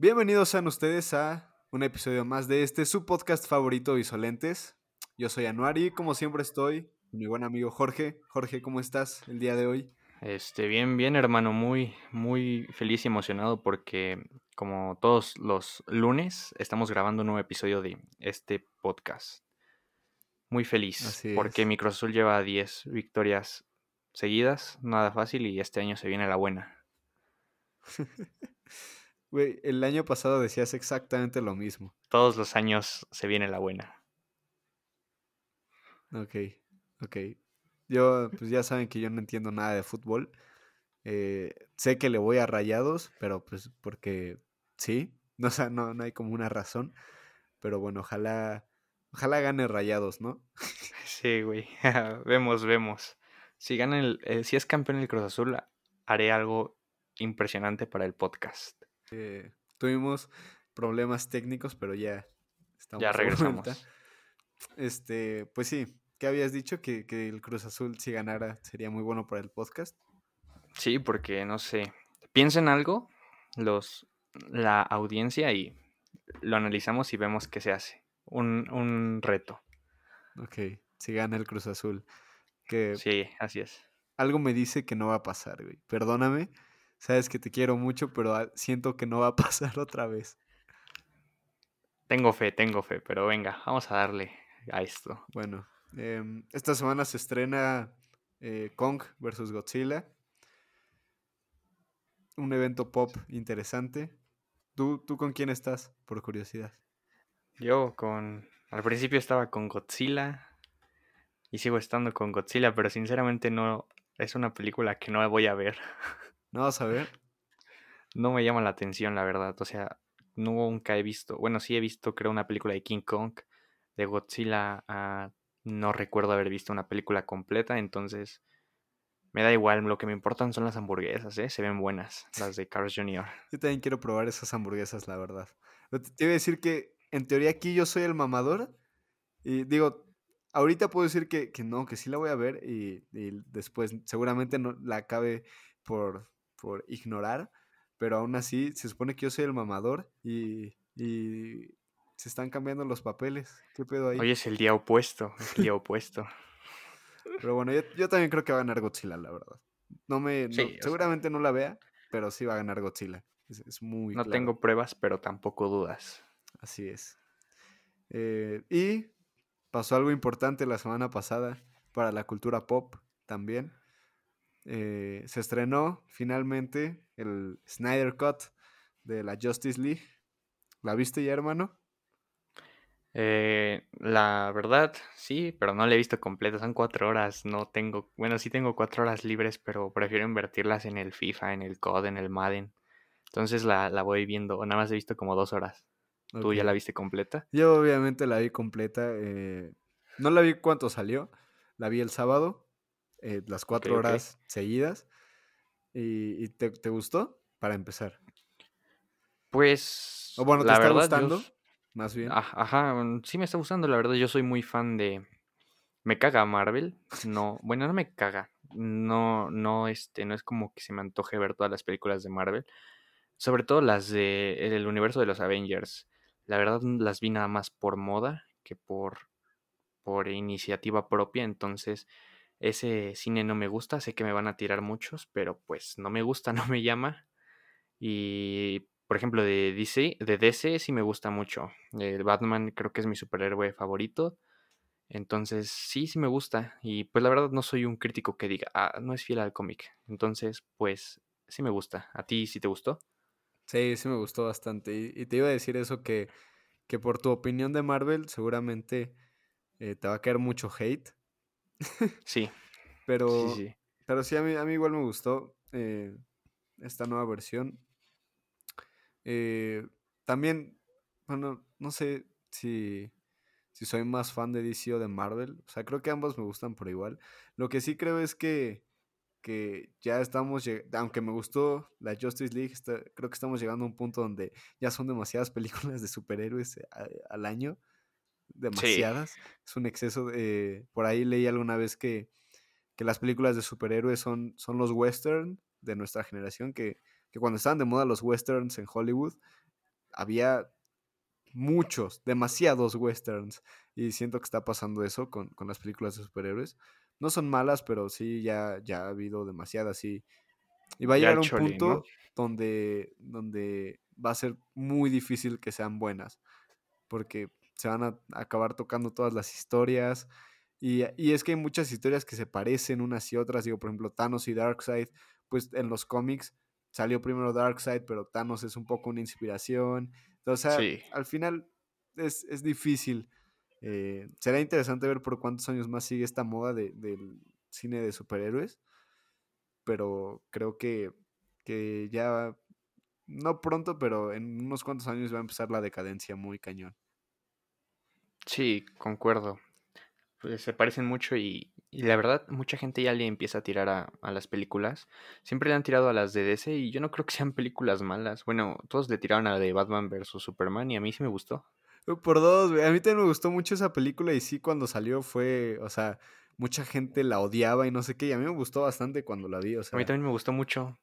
Bienvenidos sean ustedes a un episodio más de este, su podcast favorito, Isolentes. Yo soy Anuari, como siempre estoy, con mi buen amigo Jorge. Jorge, ¿cómo estás el día de hoy? Este, bien, bien, hermano, muy, muy feliz y emocionado porque como todos los lunes estamos grabando un nuevo episodio de este podcast. Muy feliz Así porque mi Cruz Azul lleva 10 victorias seguidas, nada fácil y este año se viene la buena. Güey, el año pasado decías exactamente lo mismo. Todos los años se viene la buena. Ok, ok. Yo, pues ya saben que yo no entiendo nada de fútbol. Eh, sé que le voy a Rayados, pero pues porque sí, no, o sea, no, no hay como una razón. Pero bueno, ojalá, ojalá gane Rayados, ¿no? Sí, güey. vemos, vemos. Si gana el, eh, si es campeón el Cruz Azul, haré algo impresionante para el podcast. Eh, tuvimos problemas técnicos, pero ya estamos Ya de regresamos. Este, pues sí, ¿qué habías dicho? Que, que el Cruz Azul si ganara sería muy bueno para el podcast. Sí, porque no sé. Piensa en algo, los, la audiencia, y lo analizamos y vemos qué se hace. Un, un reto. Ok, si gana el Cruz Azul. Que Sí, así es. algo me dice que no va a pasar, güey. Perdóname, sabes que te quiero mucho, pero ah, siento que no va a pasar otra vez. Tengo fe, tengo fe, pero venga, vamos a darle a esto. Bueno, em, esta semana se estrena eh, Kong vs. Godzilla. Un evento pop interesante. ¿Tú, ¿Tú con quién estás, por curiosidad? Yo con... Al principio estaba con Godzilla y sigo estando con Godzilla, pero sinceramente no... Es una película que no voy a ver. No vas a ver. No me llama la atención, la verdad. O sea, nunca he visto. Bueno, sí he visto, creo, una película de King Kong. De Godzilla. ah, no recuerdo haber visto una película completa. Entonces, me da igual. Lo que me importan son las hamburguesas, ¿eh? Se ven buenas. Las de Carl's Jr. Yo también quiero probar esas hamburguesas, la verdad. Pero te iba a decir que en teoría aquí yo soy el mamador. Y digo, ahorita puedo decir que, que no, que sí la voy a ver. Y, y después seguramente no la acabe por, por ignorar. Pero aún así, se supone que yo soy el mamador. Y, y se están cambiando los papeles. ¿Qué pedo ahí? Hoy es el día opuesto. Es el día opuesto. Pero bueno, yo, yo también creo que va a ganar Godzilla, la verdad. No me, no- sea. seguramente no la vea, pero sí va a ganar Godzilla. Es, es muy No claro. tengo pruebas, pero tampoco dudas. Así es. Eh, y pasó algo importante la semana pasada para la cultura pop también. Eh, se estrenó finalmente el Snyder Cut de la Justice League. ¿La viste ya, hermano? Eh, la verdad, sí, pero no la he visto completa. Son cuatro horas. No tengo. Bueno, sí tengo cuatro horas libres, pero prefiero invertirlas en el FIFA, en el COD, en el Madden. Entonces la, la voy viendo. Nada más he visto como dos horas. ¿Tú ya la viste completa? Yo obviamente la vi completa. eh, no la vi cuánto salió. La vi el sábado, eh, las cuatro horas seguidas. ¿Y, y te, te gustó? Para empezar. Pues. O bueno, ¿te la está verdad, gustando? Más bien. aj- Ajá, mm, sí me está gustando. La verdad, yo soy muy fan de. Me caga Marvel. No, bueno, no me caga. No, no, este, no es como que se me antoje ver todas las películas de Marvel. Sobre todo las de el universo de los Avengers. La verdad mm, las vi nada más por moda que por, por iniciativa propia. Entonces, ese cine no me gusta. Sé que me van a tirar muchos, pero pues no me gusta, no me llama. Y por ejemplo, de DC, de DC sí me gusta mucho. El Batman creo que es mi superhéroe favorito. Entonces, sí, sí me gusta. Y pues la verdad no soy un crítico que diga, ah, no es fiel al cómic. Entonces, pues sí me gusta. ¿A ti sí te gustó? Sí, sí me gustó bastante. Y, te iba a decir eso que, que por tu opinión de Marvel seguramente eh, te va a caer mucho hate. Sí, Pero, sí. pero sí, a mí, a mí igual me gustó eh, esta nueva versión. Eh, también, bueno, no sé si, si soy más fan de DC o de Marvel. O sea, creo que ambos me gustan por igual. Lo que sí creo es que, que ya estamos, aunque me gustó la Justice League, está- creo que estamos llegando a un punto donde ya son demasiadas películas de superhéroes eh, a- al año. Demasiadas. Es un exceso. de- por ahí leí alguna vez que, que las películas de superhéroes son, son los western de nuestra generación, que, que cuando estaban de moda los westerns en Hollywood, había muchos, demasiados westerns. Y siento que está pasando eso con, con las películas de superhéroes. No son malas, pero sí ya, ya ha habido demasiadas. Y, y va a llegar un punto donde, donde va a ser muy difícil que sean buenas. Porque se van a acabar tocando todas las historias. Y, y, es que hay muchas historias que se parecen unas y otras. Digo, por ejemplo, Thanos y Darkseid, pues en los cómics salió primero Darkseid, pero Thanos es un poco una inspiración. Entonces, al final es, es difícil. Eh, será interesante ver por cuántos años más sigue esta moda de, del cine de superhéroes. Pero creo que, que ya, no pronto, pero en unos cuantos años va a empezar la decadencia muy cañón. Sí, concuerdo. Pues se parecen mucho y, y la verdad, mucha gente ya le empieza a tirar a, a, las películas. Siempre le han tirado a las de DC y yo no creo que sean películas malas. Bueno, todos le tiraron a la de Batman vs. Superman y a mí sí me gustó. Por dos, A mí también me gustó mucho esa película y sí, cuando salió fue, o sea, mucha gente la odiaba y no sé qué. Y a mí me gustó bastante cuando la vi, o sea. A mí también me gustó mucho.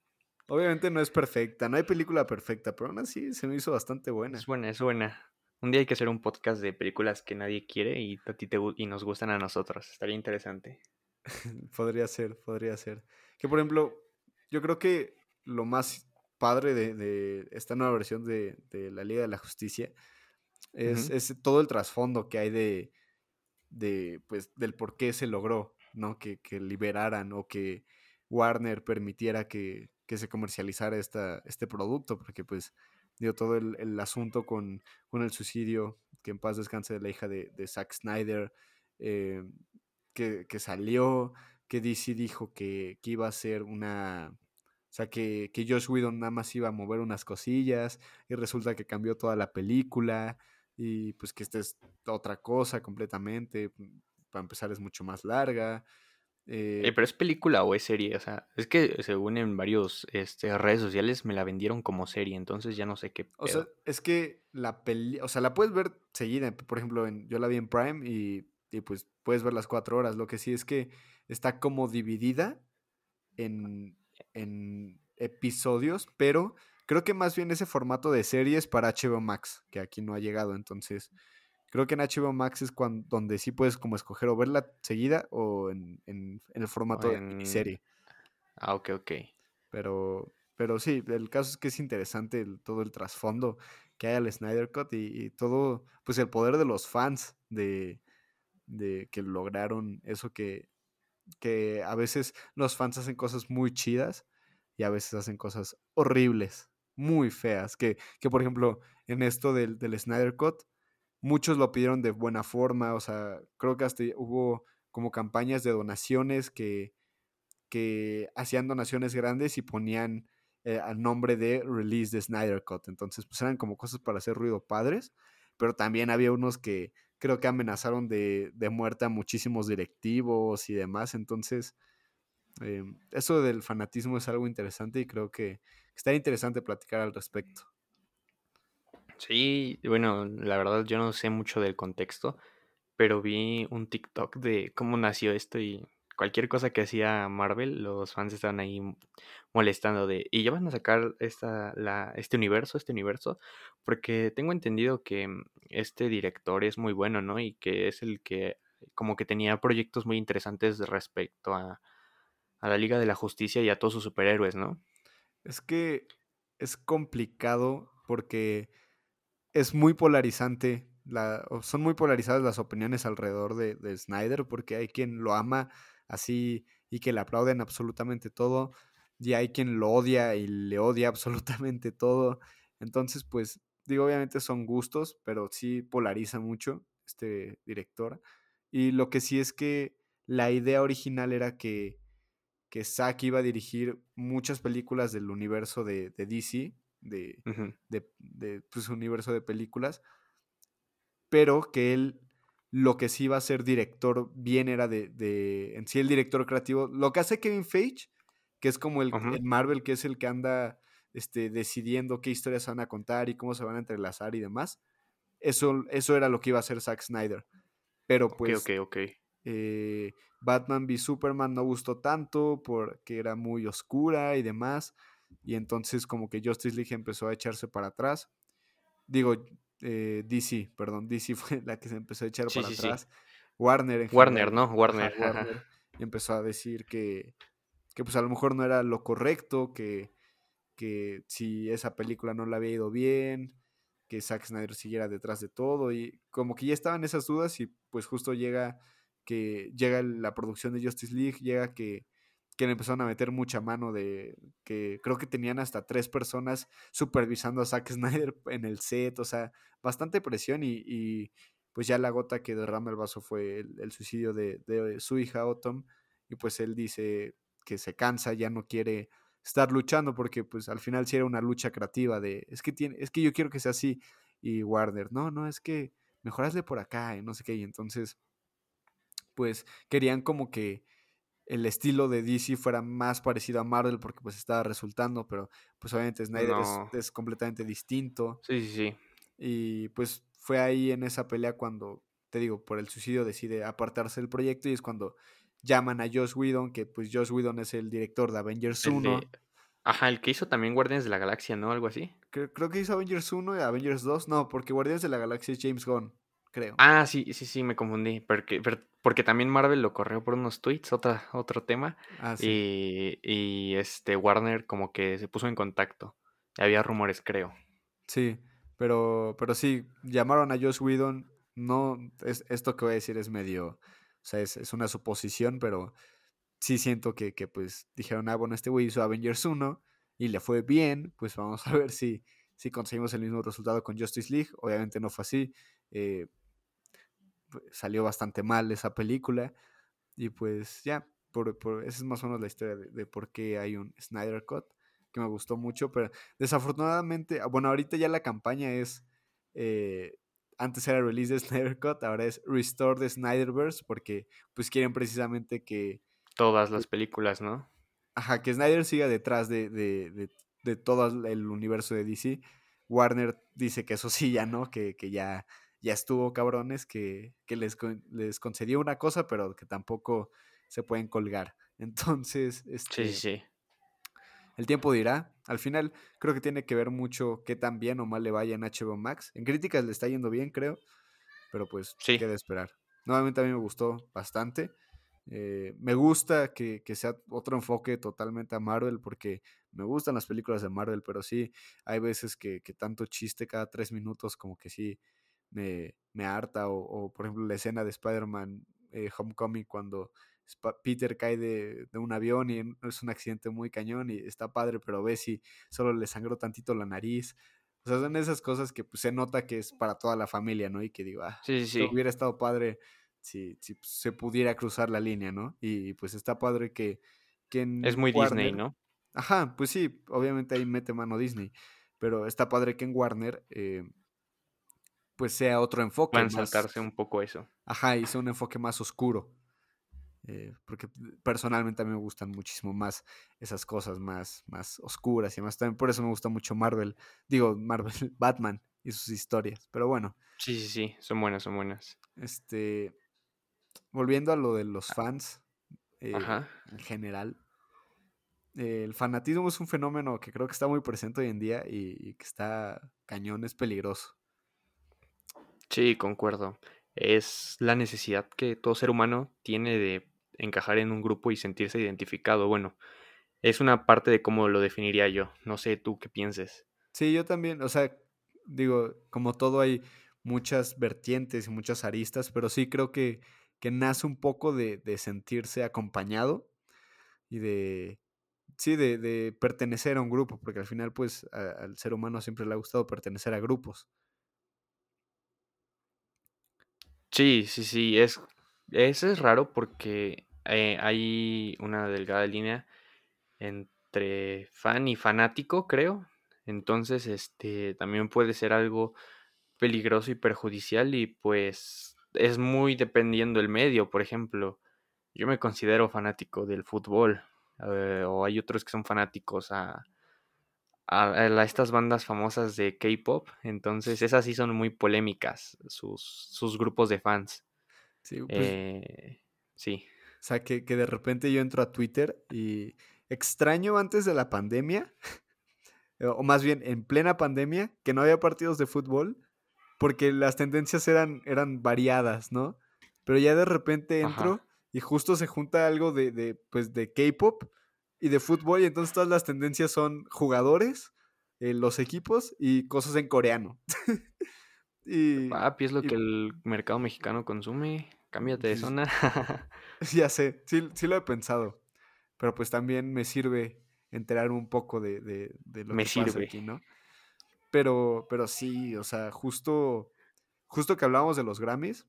Obviamente no es perfecta, no hay película perfecta, pero aún así se me hizo bastante buena. Es buena, es buena. Un día hay que hacer un podcast de películas que nadie quiere y a ti te y nos gustan a nosotros. Estaría interesante. podría ser, podría ser. Que por ejemplo, yo creo que lo más padre de, de esta nueva versión de, de, la Liga de la Justicia es, uh -huh. es todo el trasfondo que hay de, de, pues, del por qué se logró, ¿no? Que, que liberaran o que Warner permitiera que, que se comercializara esta, este producto, porque pues dio todo el, el asunto con, con, el suicidio, que en paz descanse de la hija de, de Zack Snyder, eh, que, que, salió, que DC dijo que, que, iba a ser una... O sea, que, que Josh Whedon nada más iba a mover unas cosillas y resulta que cambió toda la película y pues que esta es otra cosa completamente. Para empezar es mucho más larga. Eh, eh, pero es película o es serie, o sea, es que según en varios este, redes sociales me la vendieron como serie, entonces ya no sé qué. Pedo. O sea, es que la peli, o sea, la puedes ver seguida, por ejemplo, en, yo la vi en Prime y, y, pues puedes ver las cuatro horas. Lo que sí es que está como dividida en, en episodios, pero creo que más bien ese formato de series para HBO Max, que aquí no ha llegado, entonces Creo que en HBO Max es cuando, donde sí puedes como escoger o verla seguida o en, en, en el formato en... de serie. Ah, ok, ok. Pero, pero sí, el caso es que es interesante el, todo el trasfondo que hay al Snyder Cut y, y, todo, pues el poder de los fans de, de que lograron eso que, que a veces los fans hacen cosas muy chidas y a veces hacen cosas horribles, muy feas. Que, que por ejemplo, en esto del, del Snyder Cut, muchos lo pidieron de buena forma, o sea, creo que hasta hubo como campañas de donaciones que, que hacían donaciones grandes y ponían eh, al nombre de release de Snyder Cut. Entonces, pues eran como cosas para hacer ruido padres, pero también había unos que creo que amenazaron de, de muerte a muchísimos directivos y demás. Entonces, eh, eso del fanatismo es algo interesante y creo que está interesante platicar al respecto. Sí, bueno, la verdad yo no sé mucho del contexto, pero vi un TikTok de cómo nació esto y cualquier cosa que hacía Marvel, los fans estaban ahí molestando de, y ya van a sacar esta, la, este universo, este universo, porque tengo entendido que mm, este director es muy bueno, ¿no? Y que es el que como que tenía proyectos muy interesantes respecto a, a la Liga de la Justicia y a todos sus superhéroes, ¿no? Es que es complicado porque es muy polarizante, la, son muy polarizadas las opiniones alrededor de, de, Snyder, porque hay quien lo ama así y que le aplauden absolutamente todo, y hay quien lo odia y le odia absolutamente todo. Entonces, pues, digo, obviamente son gustos, pero sí polariza mucho este director. Y lo que sí es que la idea original era que, que Zack iba a dirigir muchas películas del universo de, de DC, de, uh -huh. de, de pues, universo de películas, pero que él lo que sí iba a ser director bien era de, de, en sí el director creativo. Lo que hace Kevin Feige, que es como el, uh -huh. el Marvel, que es el que anda este, decidiendo qué historias se van a contar y cómo se van a entrelazar y demás. Eso, eso era lo que iba a hacer Zack Snyder. Pero pues okay, okay, okay. Eh, Batman v Superman no gustó tanto porque era muy oscura y demás y entonces como que Justice League empezó a echarse para atrás digo, eh, DC, perdón, DC fue la que se empezó a echar Sí, para sí, sí. atrás. Warner en Warner, general, ¿no? Warner, ajá. Warner empezó a decir que, que pues a lo mejor no era lo correcto, que, que si esa película no le había ido bien, que Zack Snyder siguiera detrás de todo y como que ya estaban esas dudas y pues justo llega que llega la producción de Justice League, llega que, que le empezaron a meter mucha mano de que creo que tenían hasta tres personas supervisando a Zack Snyder en el set, o sea, bastante presión y, y pues ya la gota que derrama el vaso fue el, suicidio de, de, su hija Autumn y pues él dice que se cansa, ya no quiere estar luchando porque pues al final sí era una lucha creativa de es que tiene es que yo quiero que sea así y Warner no no es que mejorasle por acá y no sé qué y entonces pues querían como que el estilo de DC fuera más parecido a Marvel porque pues estaba resultando, pero pues obviamente Snyder No. es, es, completamente distinto. Sí, sí, sí. Y pues fue ahí en esa pelea cuando, te digo, por el suicidio decide apartarse del proyecto y es cuando llaman a Josh Whedon, que pues Josh Whedon es el director de Avengers El 1. de- Ajá, el que hizo también Guardianes de la Galaxia, ¿no? Algo así. Creo, creo que hizo Avengers 1 y Avengers 2, no, porque Guardianes de la Galaxia es James Gunn, creo. Ah, sí, sí, sí, me confundí. Porque, porque también Marvel lo corrió por unos tweets, otra, otro tema. Ah, sí. Y, y este Warner como que se puso en contacto. Había rumores, creo. Sí, pero, pero sí, llamaron a Josh Whedon. No, es, esto que voy a decir es medio, o sea, es, es una suposición, pero sí siento que, que, pues dijeron, ah, bueno, este güey hizo Avengers 1 y le fue bien, pues vamos a ver si, si conseguimos el mismo resultado con Justice League. Obviamente no fue así. Eh, salió bastante mal esa película y pues ya, por, por, esa es más o menos la historia de, de por qué hay un Snyder Cut que me gustó mucho, pero desafortunadamente, ah, bueno, ahorita ya la campaña es, eh, antes era release de Snyder Cut, ahora es Restore the Snyderverse, porque pues quieren precisamente que... Todas las películas, ¿no? Ajá, que Snyder siga detrás de, de, de, de todo el universo de DC. Warner dice que eso sí, ya no, que, que ya, ya estuvo cabrones, que, que les, les concedió una cosa, pero que tampoco se pueden colgar. Entonces, este... Sí, sí. El tiempo dirá. Al final, creo que tiene que ver mucho qué tan bien o mal le vaya en HBO Max. En críticas le está yendo bien, creo. Pero pues, Sí. queda esperar. Nuevamente a mí me gustó bastante. Eh, me gusta que, que sea otro enfoque totalmente a Marvel, porque me gustan las películas de Marvel, pero sí, hay veces que, que tanto chiste cada tres minutos, como que sí me, me harta. O, o, por ejemplo, la escena de Spider-Man eh, Homecoming, cuando Sp- Peter cae de, de un avión y es un accidente muy cañón y está padre, pero ves si solo le sangró tantito la nariz. O sea, son esas cosas que pues, se nota que es para toda la familia, ¿no? Y que digo, ah, Sí, sí, hubiera estado padre si, si se pudiera cruzar la línea, ¿no? Y pues está padre que, que en Es muy Disney, ¿no? Ajá, pues sí, obviamente ahí mete mano Disney, pero está padre que en Warner eh, pues sea otro enfoque. Más- saltarse un poco eso. Ajá, y sea un enfoque más oscuro. Eh, porque personalmente a mí me gustan muchísimo más esas cosas más, más oscuras y más también por eso me gusta mucho Marvel, digo Marvel, Batman y sus historias. Pero bueno, Sí, sí, sí. Son buenas, son buenas. este volviendo a lo de los fans eh, Ajá. en general, eh, el fanatismo es un fenómeno que creo que está muy presente hoy en día y, y que está cañón, es peligroso. Sí, concuerdo. Es la necesidad que todo ser humano tiene de encajar en un grupo y sentirse identificado. Bueno, es una parte de cómo lo definiría yo. No sé tú qué pienses. Sí, yo también, o sea, digo, como todo hay muchas vertientes y muchas aristas, pero sí creo que, que nace un poco de, de sentirse acompañado y de, sí, de, de pertenecer a un grupo, porque al final, pues, al ser humano siempre le ha gustado pertenecer a grupos. Sí, sí, sí. Es, eso es raro porque eh, hay una delgada línea entre fan y fanático, creo. Entonces, este también puede ser algo peligroso y perjudicial y pues es muy dependiendo el medio. Por ejemplo, yo me considero fanático del fútbol eh, o hay otros que son fanáticos a, a, a estas bandas famosas de K-pop. Entonces, esas sí son muy polémicas, sus, sus grupos de fans. Sí, pues, Eh, sí. o sea, que, que de repente yo entro a Twitter y extraño antes de la pandemia o más bien en plena pandemia, que no había partidos de fútbol, porque las tendencias eran, eran variadas, ¿no? Pero ya de repente entro y justo se junta algo de, de pues, de K-pop y de fútbol, y entonces todas las tendencias son jugadores, eh, los equipos y cosas en coreano. y, Papi, es lo que el mercado mexicano consume. Cámbiate de zona. ya sé, sí, sí lo he pensado. Pero pues también me sirve enterar un poco de, lo que pasa aquí, ¿no? Pero, pero sí, o sea, justo, justo que hablábamos de los Grammys,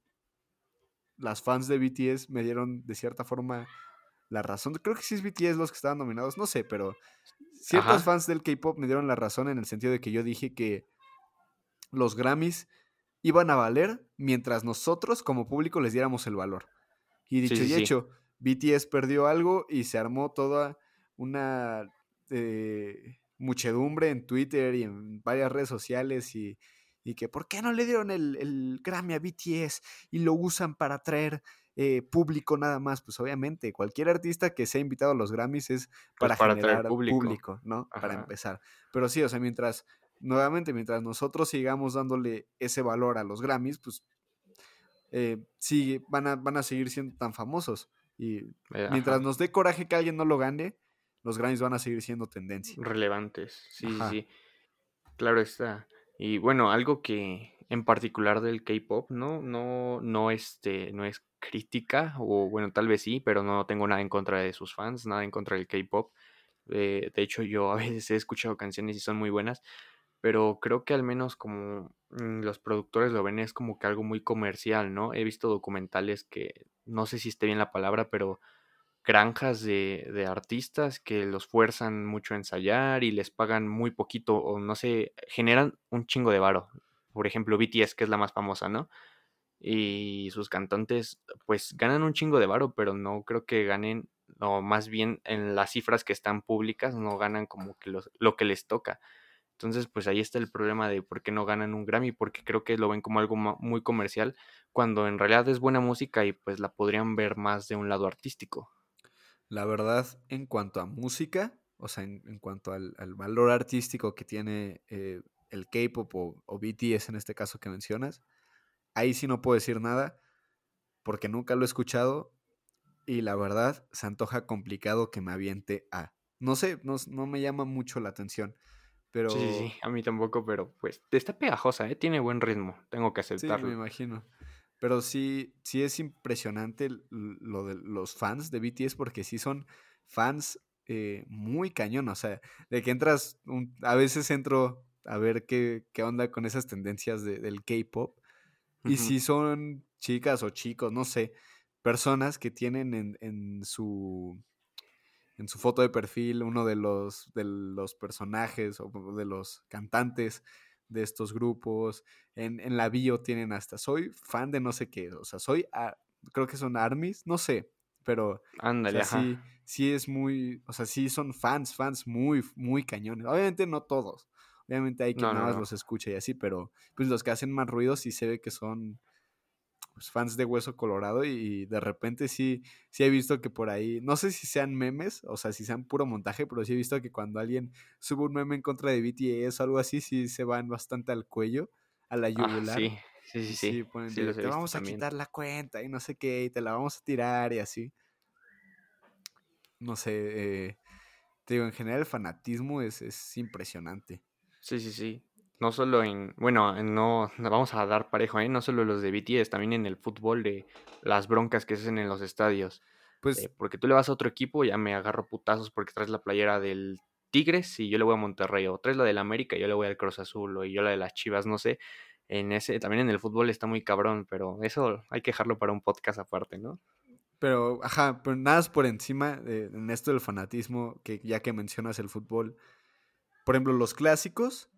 las fans de BTS me dieron de cierta forma la razón. Creo que sí es BTS los que estaban nominados, no sé, pero ciertos fans del K-pop me dieron la razón en el sentido de que yo dije que los Grammys iban a valer mientras nosotros como público les diéramos el valor. Y dicho y hecho, BTS perdió algo y se armó toda una eh, muchedumbre en Twitter y en varias redes sociales y, que ¿por qué no le dieron el, Grammy a BTS y lo usan para atraer eh, público nada más? Pues obviamente, cualquier artista que sea invitado a los Grammys es pues para, generar público. ¿no? Para empezar. Pero sí, o sea, mientras, nuevamente, mientras nosotros sigamos dándole ese valor a los Grammys, pues eh, sí, van a, van a seguir siendo tan famosos. Y mientras nos dé coraje que alguien no lo gane, los Grammys van a seguir siendo tendencia. Relevantes, sí, sí. Claro está. Y bueno, algo que en particular del K-pop, ¿no? No, no, este, no es crítica, o bueno, tal vez sí, pero no tengo nada en contra de sus fans, nada en contra del K-pop. Eh, de hecho, yo a veces he escuchado canciones y son muy buenas, pero creo que al menos como mm, los productores lo ven es como que algo muy comercial, ¿no? He visto documentales que no sé si esté bien la palabra, pero granjas de, artistas que los fuerzan mucho a ensayar y les pagan muy poquito o no sé, generan un chingo de varo. Por ejemplo, BTS, que es la más famosa, ¿no? Y sus cantantes, pues ganan un chingo de varo, pero no creo que ganen, o más bien en las cifras que están públicas, no ganan como que lo que les toca. Entonces, pues ahí está el problema de por qué no ganan un Grammy, porque creo que lo ven como algo muy comercial, cuando en realidad es buena música y pues la podrían ver más de un lado artístico. La verdad, en cuanto a música, o sea, en, cuanto al, valor artístico que tiene eh, el K-pop o, BTS en este caso que mencionas, ahí sí no puedo decir nada porque nunca lo he escuchado y la verdad se antoja complicado que me aviente a. No sé, no, no me llama mucho la atención. Pero... Sí, sí, a mí tampoco, pero pues está pegajosa, ¿eh? tiene buen ritmo, tengo que aceptarlo. Sí, me imagino. Pero sí, sí es impresionante lo de los fans de BTS porque sí son fans eh, muy cañón. O sea, de que entras, a veces entro a ver qué, qué onda con esas tendencias del K-pop. Y si son chicas o chicos, no sé, personas que tienen en, en, su en su foto de perfil uno de los, de los personajes o de los cantantes de estos grupos. En, en la bio tienen hasta, soy fan de no sé qué, o sea, soy, creo que son armies, no sé, pero Ándale, sí, sí es muy, o sea, sí son fans, fans muy, muy cañones. Obviamente no todos, obviamente hay que nada más los escucha y así, pero pues los que hacen más ruido sí se ve que son pues, fans de Hueso Colorado y de repente sí, sí he visto que por ahí, no sé si sean memes, o sea, si sean puro montaje, pero sí he visto que cuando alguien sube un meme en contra de BTS o algo así, sí se van bastante al cuello, a la ah, yugular. sí, sí, sí, sí. te vamos a quitar la cuenta y no sé qué, y te la vamos a tirar y así. No sé, eh, te digo, en general el fanatismo es, es impresionante. Sí, sí, sí no solo en, bueno, no, vamos a dar parejo, ¿eh? no solo los de BTS, también en el fútbol de las broncas que se hacen en los estadios. Pues, eh, porque tú le vas a otro equipo, ya me agarro putazos porque traes la playera del Tigres y yo le voy a Monterrey, o traes la del América y yo le voy al Cruz Azul, o yo la de las Chivas, no sé. En ese, también en el fútbol está muy cabrón, pero eso hay que dejarlo para un podcast aparte, ¿no? Pero, ajá, pero nada es por encima de, en esto del fanatismo, que ya que mencionas el fútbol. Por ejemplo, los clásicos,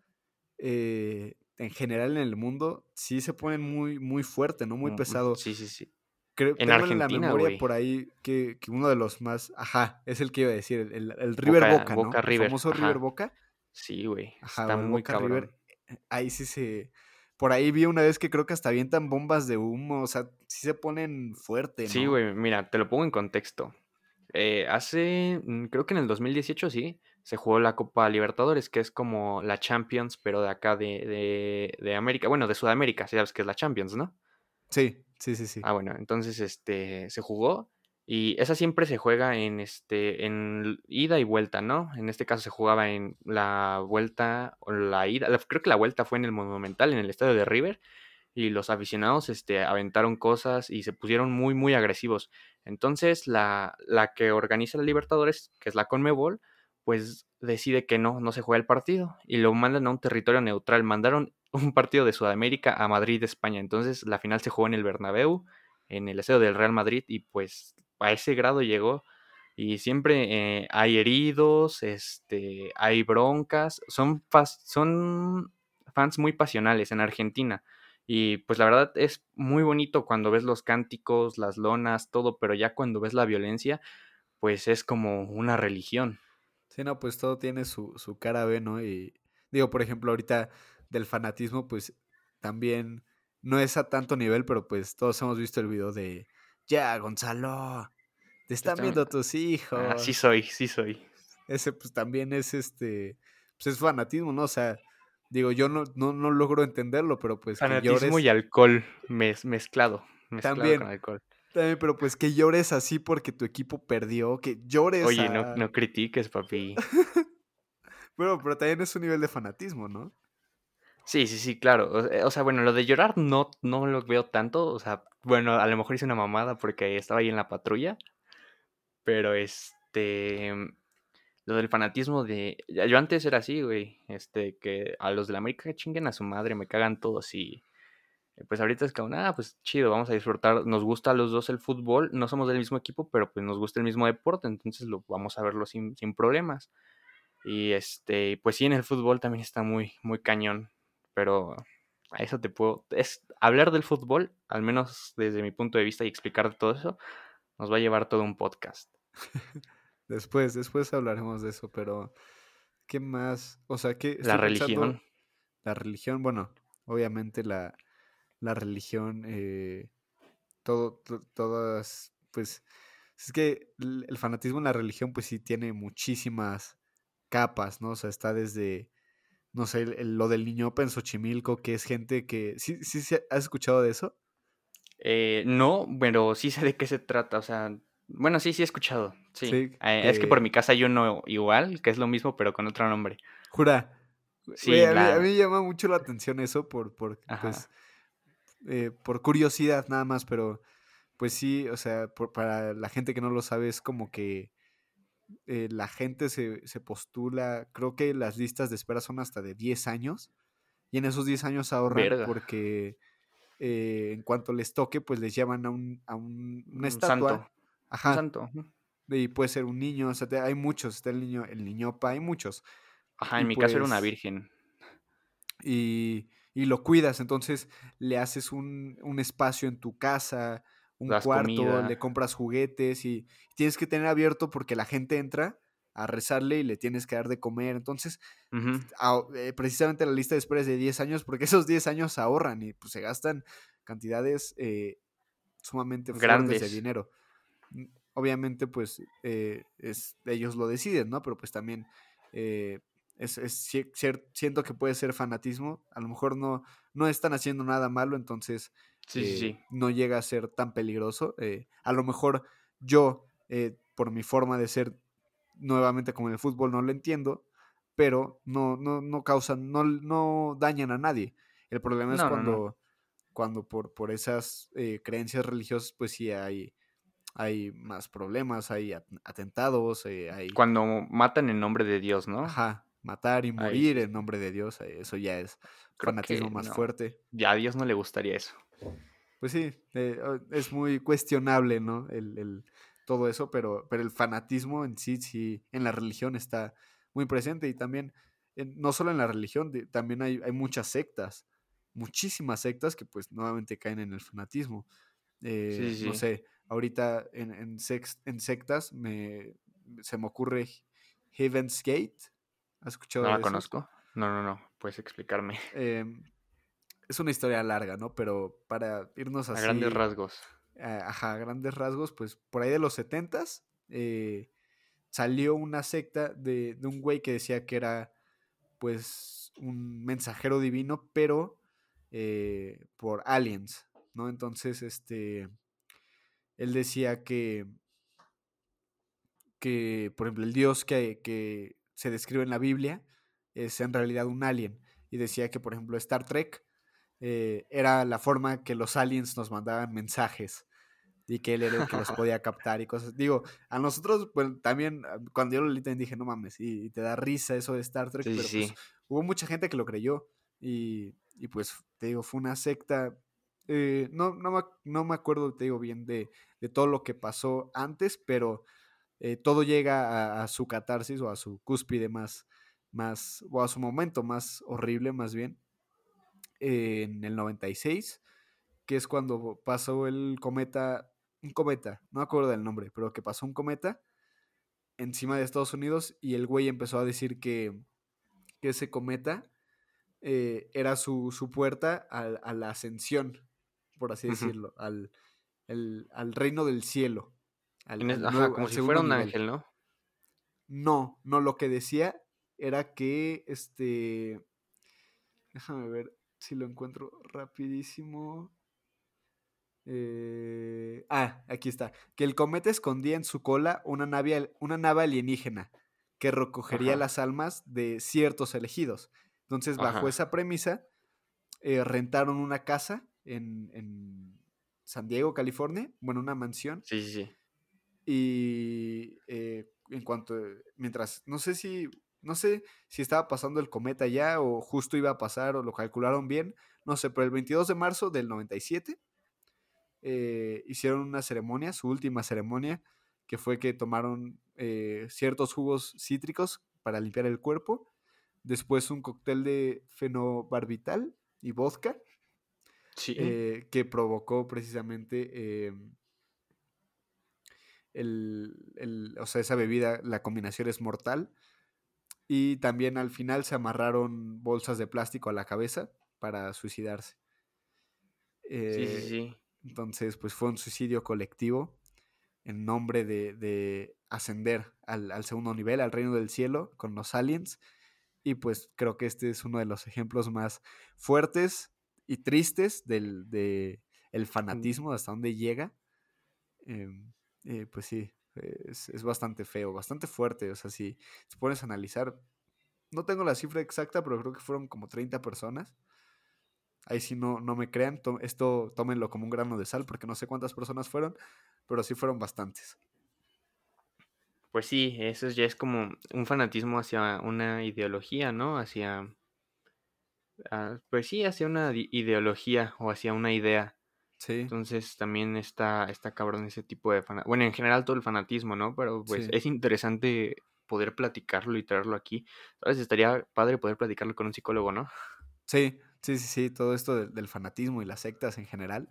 eh, en general en el mundo sí se ponen muy, muy fuerte, ¿no? Muy pesado. Sí, sí, sí. Creo, en Argentina, en la memoria por ahí que, uno de los más, ajá, es el que iba a decir, el, el, River Boca, ¿no? el famoso River Boca. Sí, güey. Está muy cabrón. Eh, ahí sí se... Por ahí vi una vez que creo que hasta avientan bombas de humo, o sea, sí se ponen fuerte, ¿no? Sí, güey, mira, te lo pongo en contexto. Eh, hace, mm, creo que en el 2018, sí, se jugó la Copa Libertadores, que es como la Champions, pero de acá de, de, América, bueno, de Sudamérica, sabes que es la Champions, ¿no? Sí, sí, sí, sí. Ah, bueno, entonces este, se jugó y esa siempre se juega en, este, en ida y vuelta, ¿no? En este caso se jugaba en la vuelta o la ida, creo que la vuelta fue en el Monumental, en el estadio de River, y los aficionados este, aventaron cosas y se pusieron muy, muy agresivos. Entonces, la, la que organiza la Libertadores, que es la Conmebol, pues decide que no, no se juega el partido y lo mandan a un territorio neutral. Mandaron un partido de Sudamérica a Madrid, España. Entonces, la final se jugó en el Bernabéu, en el estadio del Real Madrid, y pues a ese grado llegó. Y siempre eh, hay heridos, este, hay broncas, son, son fans muy pasionales en Argentina. Y pues la verdad es muy bonito cuando ves los cánticos, las lonas, todo, pero ya cuando ves la violencia, pues es como una religión. Sí, no, pues todo tiene su, su cara B, ¿no? Y digo, por ejemplo, ahorita del fanatismo, pues también no es a tanto nivel, pero pues todos hemos visto el video de, ya, Gonzalo, te están viendo tus hijos. Ah, sí soy, sí soy. Ese pues también es este, pues es fanatismo, ¿no? O sea, Digo, yo no, no, no logro entenderlo, pero pues. Fanatismo y alcohol mezclado. Mezclado también, con alcohol. También, pero pues que llores así porque tu equipo perdió, que llores. Oye, no, no critiques, papi. pero, pero también es un nivel de fanatismo, ¿no? Sí, sí, sí, claro. O sea, bueno, lo de llorar no, no lo veo tanto. O sea, bueno, a lo mejor hice una mamada porque estaba ahí en la patrulla. Pero este lo del fanatismo de. Yo antes era así, güey. Este, que a los de la América chinguen a su madre, me cagan todos y. Eh, pues ahorita es como, ah, pues chido, vamos a disfrutar. Nos gusta a los dos el fútbol, no somos del mismo equipo, pero pues nos gusta el mismo deporte, entonces lo vamos a verlo sin, sin problemas. Y este, pues sí, en el fútbol también está muy, muy cañón. Pero a eso te puedo. Es hablar del fútbol, al menos desde mi punto de vista, y explicar todo eso, nos va a llevar todo un podcast. Después, después hablaremos de eso, pero ¿qué más? O sea, ¿qué? La religión. La religión, bueno, obviamente la, la religión, eh, todo, todas, pues, es que el fanatismo en la religión, pues sí tiene muchísimas capas, ¿no? O sea, está desde, no sé, lo del niño en Xochimilco, que es gente que, ¿sí, sí, has escuchado de eso? Eh, no, pero sí sé de qué se trata, o sea, bueno, sí, sí he escuchado. Sí. Eh, es que por mi casa hay uno igual, que es lo mismo, pero con otro nombre. Jura. Sí, a, mí, me llama mucho la atención eso por, por, pues, eh, por curiosidad nada más, pero pues sí, o sea, para la gente que no lo sabe es como que eh, la gente se, se, postula, creo que las listas de espera son hasta de 10 años y en esos 10 años ahorran porque en cuanto les toque, pues les llaman a un, a un, una estatua. Ajá. santo. Y puede ser un niño, o sea, hay muchos, está el niño, el niñopa, hay muchos. Ajá, en mi caso era una pues virgen. Y, y, lo cuidas, entonces le haces un, un espacio en tu casa, un cuarto, le compras juguetes y tienes que tener abierto porque la gente entra a rezarle y le tienes que dar de comer. Entonces, eh, precisamente la lista de espera es de 10 años porque esos 10 años ahorran y pues se gastan cantidades eh, sumamente grandes de dinero obviamente pues eh, es, ellos lo deciden, ¿no? Pero pues también eh, es, siento que puede ser fanatismo, a lo mejor no, no están haciendo nada malo, entonces eh, no llega a ser tan peligroso. a lo mejor yo, por mi forma de ser nuevamente como en el fútbol, no lo entiendo, pero no, no, no causan, no, no dañan a nadie. El problema es cuando, cuando por, por esas creencias religiosas, pues sí hay hay más problemas, hay atentados, eh, hay... Cuando matan en nombre de Dios, ¿no? Ajá, matar y morir en nombre de Dios, eh, eso ya es fanatismo más fuerte. Ya a Dios no le gustaría eso. Pues sí, eh, es muy cuestionable, ¿no? El, todo eso, pero, pero el fanatismo en sí, sí, en la religión está muy presente y también, no solo en la religión, también hay, hay muchas sectas, muchísimas sectas que pues nuevamente caen en el fanatismo. No sé, Ahorita en, en, en sectas me, se me ocurre Heaven's Gate. ¿Has escuchado? No la conozco. No, no, no. Puedes explicarme. Em, es una historia larga, ¿no? Pero para irnos así. A grandes rasgos. ajá, a grandes rasgos, pues por ahí de los setentas eh, salió una secta de, de un güey que decía que era pues un mensajero divino, pero eh, por aliens, ¿no? Entonces, este, él decía que, que por ejemplo, el dios que, que se describe en la Biblia es en realidad un alien. Y decía que, por ejemplo, Star Trek eh, era la forma que los aliens nos mandaban mensajes y que él era el que los podía captar y cosas. Digo, a nosotros, pues también, ah, cuando yo lo leí, dije, no mames, y, te da risa eso de Star Trek, Sí, pero sí, pues hubo mucha gente que lo creyó y, y, pues, te digo, fue una secta. eh, no, no, no me acuerdo, te digo bien, de, de todo lo que pasó antes, pero eh, todo llega a, a su catarsis o a su cúspide más, más, o a su momento más horrible, más bien, eh, en el 96, que es cuando pasó el cometa, un cometa, no me acuerdo del nombre, pero que pasó un cometa encima de Estados Unidos y el güey empezó a decir que, que ese cometa eh, era su, su puerta a, la ascensión, por así decirlo, al, el- al reino del cielo. Al, En es- al ajá, nuevo- como al si fuera un nivel. ángel, ¿no? No, no, lo que decía era que, este, déjame ver si lo encuentro rapidísimo. Eh, ah, aquí está. Que el cometa escondía en su cola una nave, una nave alienígena que recogería Ajá. las almas de ciertos elegidos. Entonces, bajo Ajá. esa premisa, eh, rentaron una casa en, en San Diego, California, bueno, una mansión, Sí, sí, sí. Y eh, en cuanto, mientras, no sé si, no sé si estaba pasando el cometa ya o justo iba a pasar o lo calcularon bien, no sé, pero el 22 de marzo del 97 eh, hicieron una ceremonia, su última ceremonia, que fue que tomaron eh, ciertos jugos cítricos para limpiar el cuerpo, después un cóctel de fenobarbital y vodka, Sí. eh, que provocó precisamente eh, el, el- o sea, esa bebida, la combinación es mortal. Y también al final se amarraron bolsas de plástico a la cabeza para suicidarse. sí, sí, Eh, sí. Entonces, pues fue un suicidio colectivo en nombre de, de ascender al, al segundo nivel, al reino del cielo, con los aliens. Y pues creo que este es uno de los ejemplos más fuertes y tristes del de el fanatismo, hasta dónde llega. Em, eh, pues sí, es, es bastante feo, bastante fuerte. O sea, si te pones a analizar, no tengo la cifra exacta, pero creo que fueron como 30 personas. Ahí sí no, no me crean, to- esto tómenlo como un grano de sal, porque no sé cuántas personas fueron, pero sí fueron bastantes. Pues sí, eso ya es como un fanatismo hacia una ideología, ¿no? Hacia, ah, pues sí, hacia una ideología o hacia una idea. Sí, Entonces también está, está cabrón ese tipo de fanatismo. Bueno, en general todo el fanatismo, ¿no? Pero pues Sí. es interesante poder platicarlo y traerlo aquí. ¿Sabes? Estaría padre poder platicarlo con un psicólogo, ¿no? sí, sí, sí, sí, todo esto del, del fanatismo y las sectas en general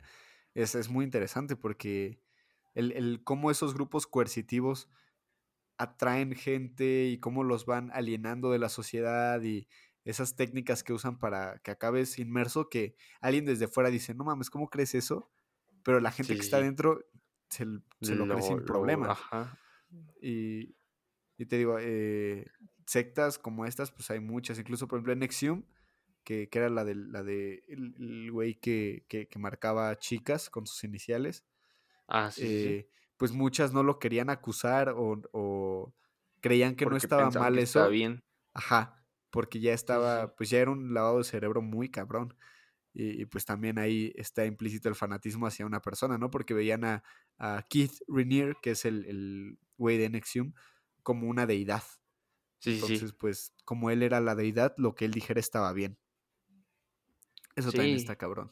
es, es muy interesante porque el, el cómo esos grupos coercitivos atraen gente y cómo los van alienando de la sociedad y esas técnicas que usan para que acabes inmerso, que alguien desde fuera dice, no mames, ¿cómo crees eso? Pero la gente Sí, que está dentro se, l- se lo, cree sin lo- problemas. ajá. Y, y te digo, eh, sectas como estas, pues hay muchas. Incluso, por ejemplo, en Nexium, que, que era la de, la de el, güey que, que, que marcaba chicas con sus iniciales, Ah, sí, sí, sí. eh, pues muchas no lo querían acusar o, o creían que no estaba mal que estaba eso. bien. Ajá, porque ya estaba, pues ya era un lavado de cerebro muy cabrón. Y, y pues también ahí está implícito el fanatismo hacia una persona, ¿no? Porque veían a, a Keith Rainier, que es el, el güey de Nexium, como una deidad. Sí, sí, sí. Entonces, pues, como él era la deidad, lo que él dijera estaba bien. Eso también está cabrón.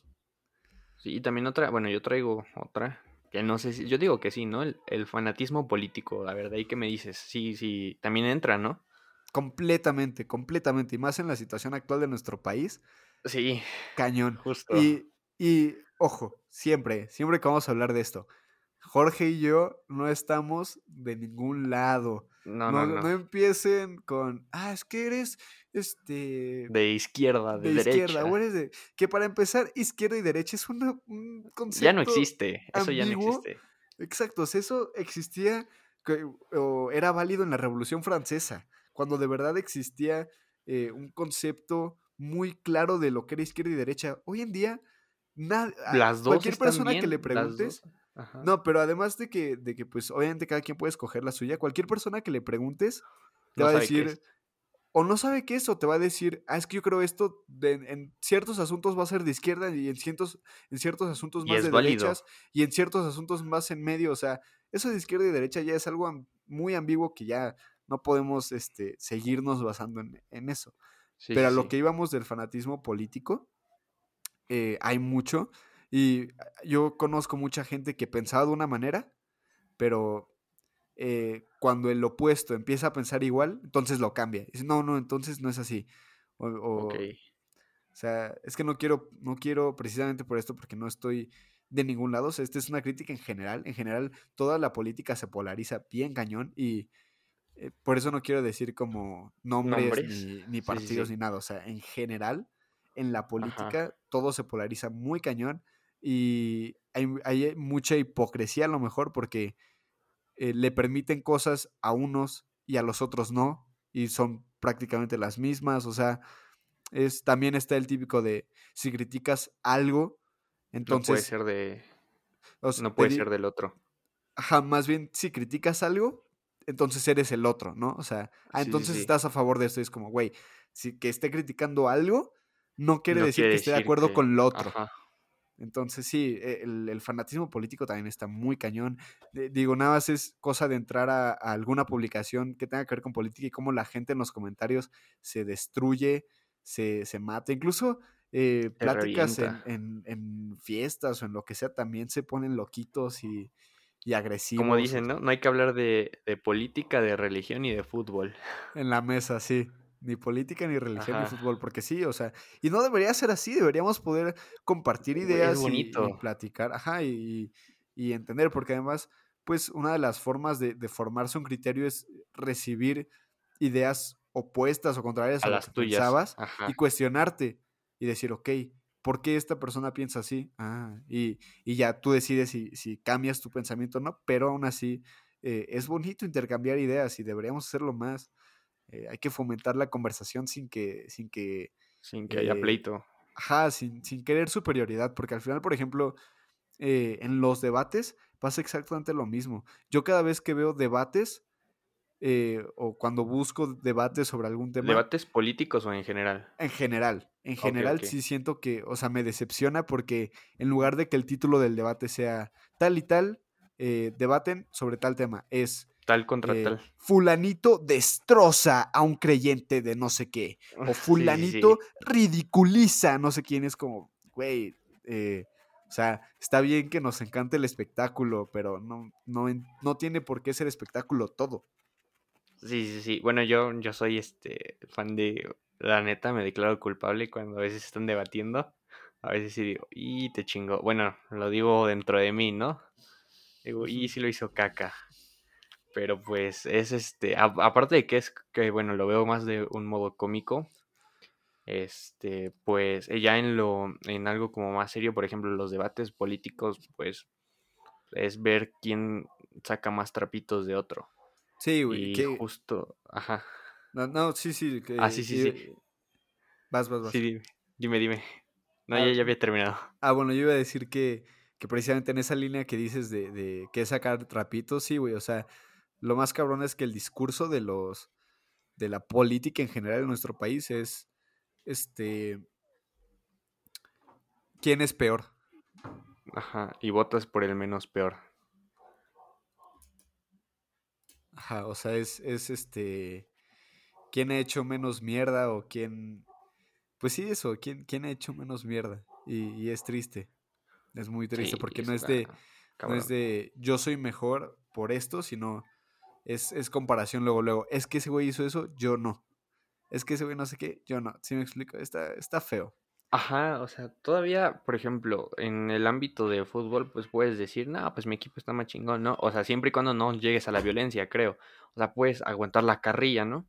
Sí, y también otra, bueno, yo traigo otra, que no sé si, yo digo que sí, ¿no? El, el fanatismo político, la verdad, ¿y qué me dices? Sí, sí, también entra, ¿no? Completamente, completamente. Y más en la situación actual de nuestro país, Sí, cañón. justo. Y, y ojo, siempre, siempre que vamos a hablar de esto, Jorge y yo no estamos de ningún lado. No, No, no, no no. empiecen con, ah, es que eres, este, De izquierda, de, de izquierda, derecha. o eres de... Que para empezar, izquierda y derecha es una- un concepto... Ya no existe, eso ya no existe. Exacto, o sea, eso existía era válido en la Revolución Francesa, cuando de verdad existía eh, un concepto muy claro de lo que era izquierda y derecha. Hoy en día, nada, las dos cualquier persona que le preguntes, no, pero además de que, de que, pues, obviamente cada quien puede escoger la suya, cualquier persona que le preguntes te va a decir, o no sabe qué es, o te va a decir, ah, es que yo creo esto en ciertos asuntos va a ser de izquierda y en ciertos, en ciertos asuntos más de derechas y en ciertos asuntos más en medio. O sea, eso de izquierda y derecha ya es algo muy ambiguo que ya no podemos este, seguirnos basando en, eso. Pero a lo que íbamos del fanatismo político, eh, hay mucho. Y yo conozco mucha gente que pensaba de una manera, pero eh, cuando el opuesto empieza a pensar igual, entonces lo cambia. Dice, no, no, entonces no es así. O, o, sea, es que no quiero, no quiero precisamente por esto, porque no estoy de ningún lado. O sea, esta es una crítica en general. En general, toda la política se polariza bien cañón y eh, por eso no quiero decir como nombres, Ni, partidos ni nada. O sea, en general, en la política, todo se polariza muy cañón y hay, hay mucha hipocresía a lo mejor porque eh, le permiten cosas a unos y a los otros no, y son prácticamente las mismas, o sea, es, también está el típico de si criticas algo, entonces... No puede ser de... no puede ser del otro. Ajá, más bien, si criticas algo, entonces eres el otro, ¿no? O sea, ah, entonces estás a favor de esto, es como, güey, si que esté criticando algo, no quiere decir que esté de acuerdo con lo otro. Entonces sí, e, el, fanatismo político también está muy cañón. digo, nada más es cosa de entrar a, alguna publicación que tenga que ver con política y cómo la gente en los comentarios se destruye, se, se mata. Incluso eh, pláticas en, fiestas o en lo que sea también se ponen loquitos y, y agresivos. Como dicen, ¿no? No hay que hablar de, de política, de religión y de fútbol. En la mesa, sí ni política, ni religión, ni fútbol, porque sí, o sea, y no debería ser así, deberíamos poder compartir ideas y, platicar, ajá, y, y, entender, porque además, pues una de las formas de, formarse un criterio es recibir ideas opuestas o contrarias a, las tuyas. pensabas y cuestionarte y decir, ok, ¿por qué esta persona piensa así? Ah, y, ya tú decides si, si, cambias tu pensamiento o no, pero aún así eh, es bonito intercambiar ideas y deberíamos hacerlo más. Eh, hay que fomentar la conversación sin que... Sin que, sin que haya eh, pleito. Ajá, sin, sin, querer superioridad, porque al final, por ejemplo, en los debates pasa exactamente lo mismo. Yo cada vez que veo debates o cuando busco debates sobre algún tema... ¿Debates políticos o en general? En general. En general sí siento que, o sea, me decepciona porque en lugar de que el título del debate sea tal y tal, debaten sobre tal tema, es Tal contra eh, tal. Fulanito destroza a un creyente de no sé qué. O fulanito ridiculiza a no sé quién. Es como, güey, eh, o sea, está bien que nos encante el espectáculo, pero no, no, no tiene por qué ser espectáculo todo. Sí, sí, sí. Bueno, yo, yo soy este fan de. La neta, me declaro culpable cuando a veces están debatiendo. A veces sí digo, y te chingo. Bueno, lo digo dentro de mí, ¿no? Digo, y si lo hizo caca. Pero pues es este, aparte de que es que, bueno, lo veo más de un modo cómico, este, pues eh, ya en lo, en algo como más serio, por ejemplo, los debates políticos, pues es ver quién saca más trapitos de otro. Sí, güey. Y justo, ajá. No, no, sí, sí. ah, sí, sí, sí. Vas, vas, vas. Sí, dime, dime. No, ya, ya, había terminado. Ah, bueno, yo iba a decir que, que precisamente en esa línea que dices de, de que sacar trapitos, sí, güey, o sea, lo más cabrón es que el discurso de los de la política en general en nuestro país es este quién es peor. Ajá, y votas por el menos peor. Ajá, o sea, es, es este quién ha hecho menos mierda o quién pues sí eso, quién, quién ha hecho menos mierda y, es triste. Es muy triste porque no es de no es de yo soy mejor por esto, sino es, comparación luego, luego. Es que ese güey hizo eso, yo no. Es que ese güey no sé qué, yo no. ¿Sí me explico? Está, está feo. Ajá, o sea, todavía, por ejemplo, en el ámbito de fútbol, pues puedes decir, no, pues mi equipo está más chingón, ¿no? O sea, siempre y cuando no llegues a la violencia, creo. O sea, puedes aguantar la carrilla, ¿no?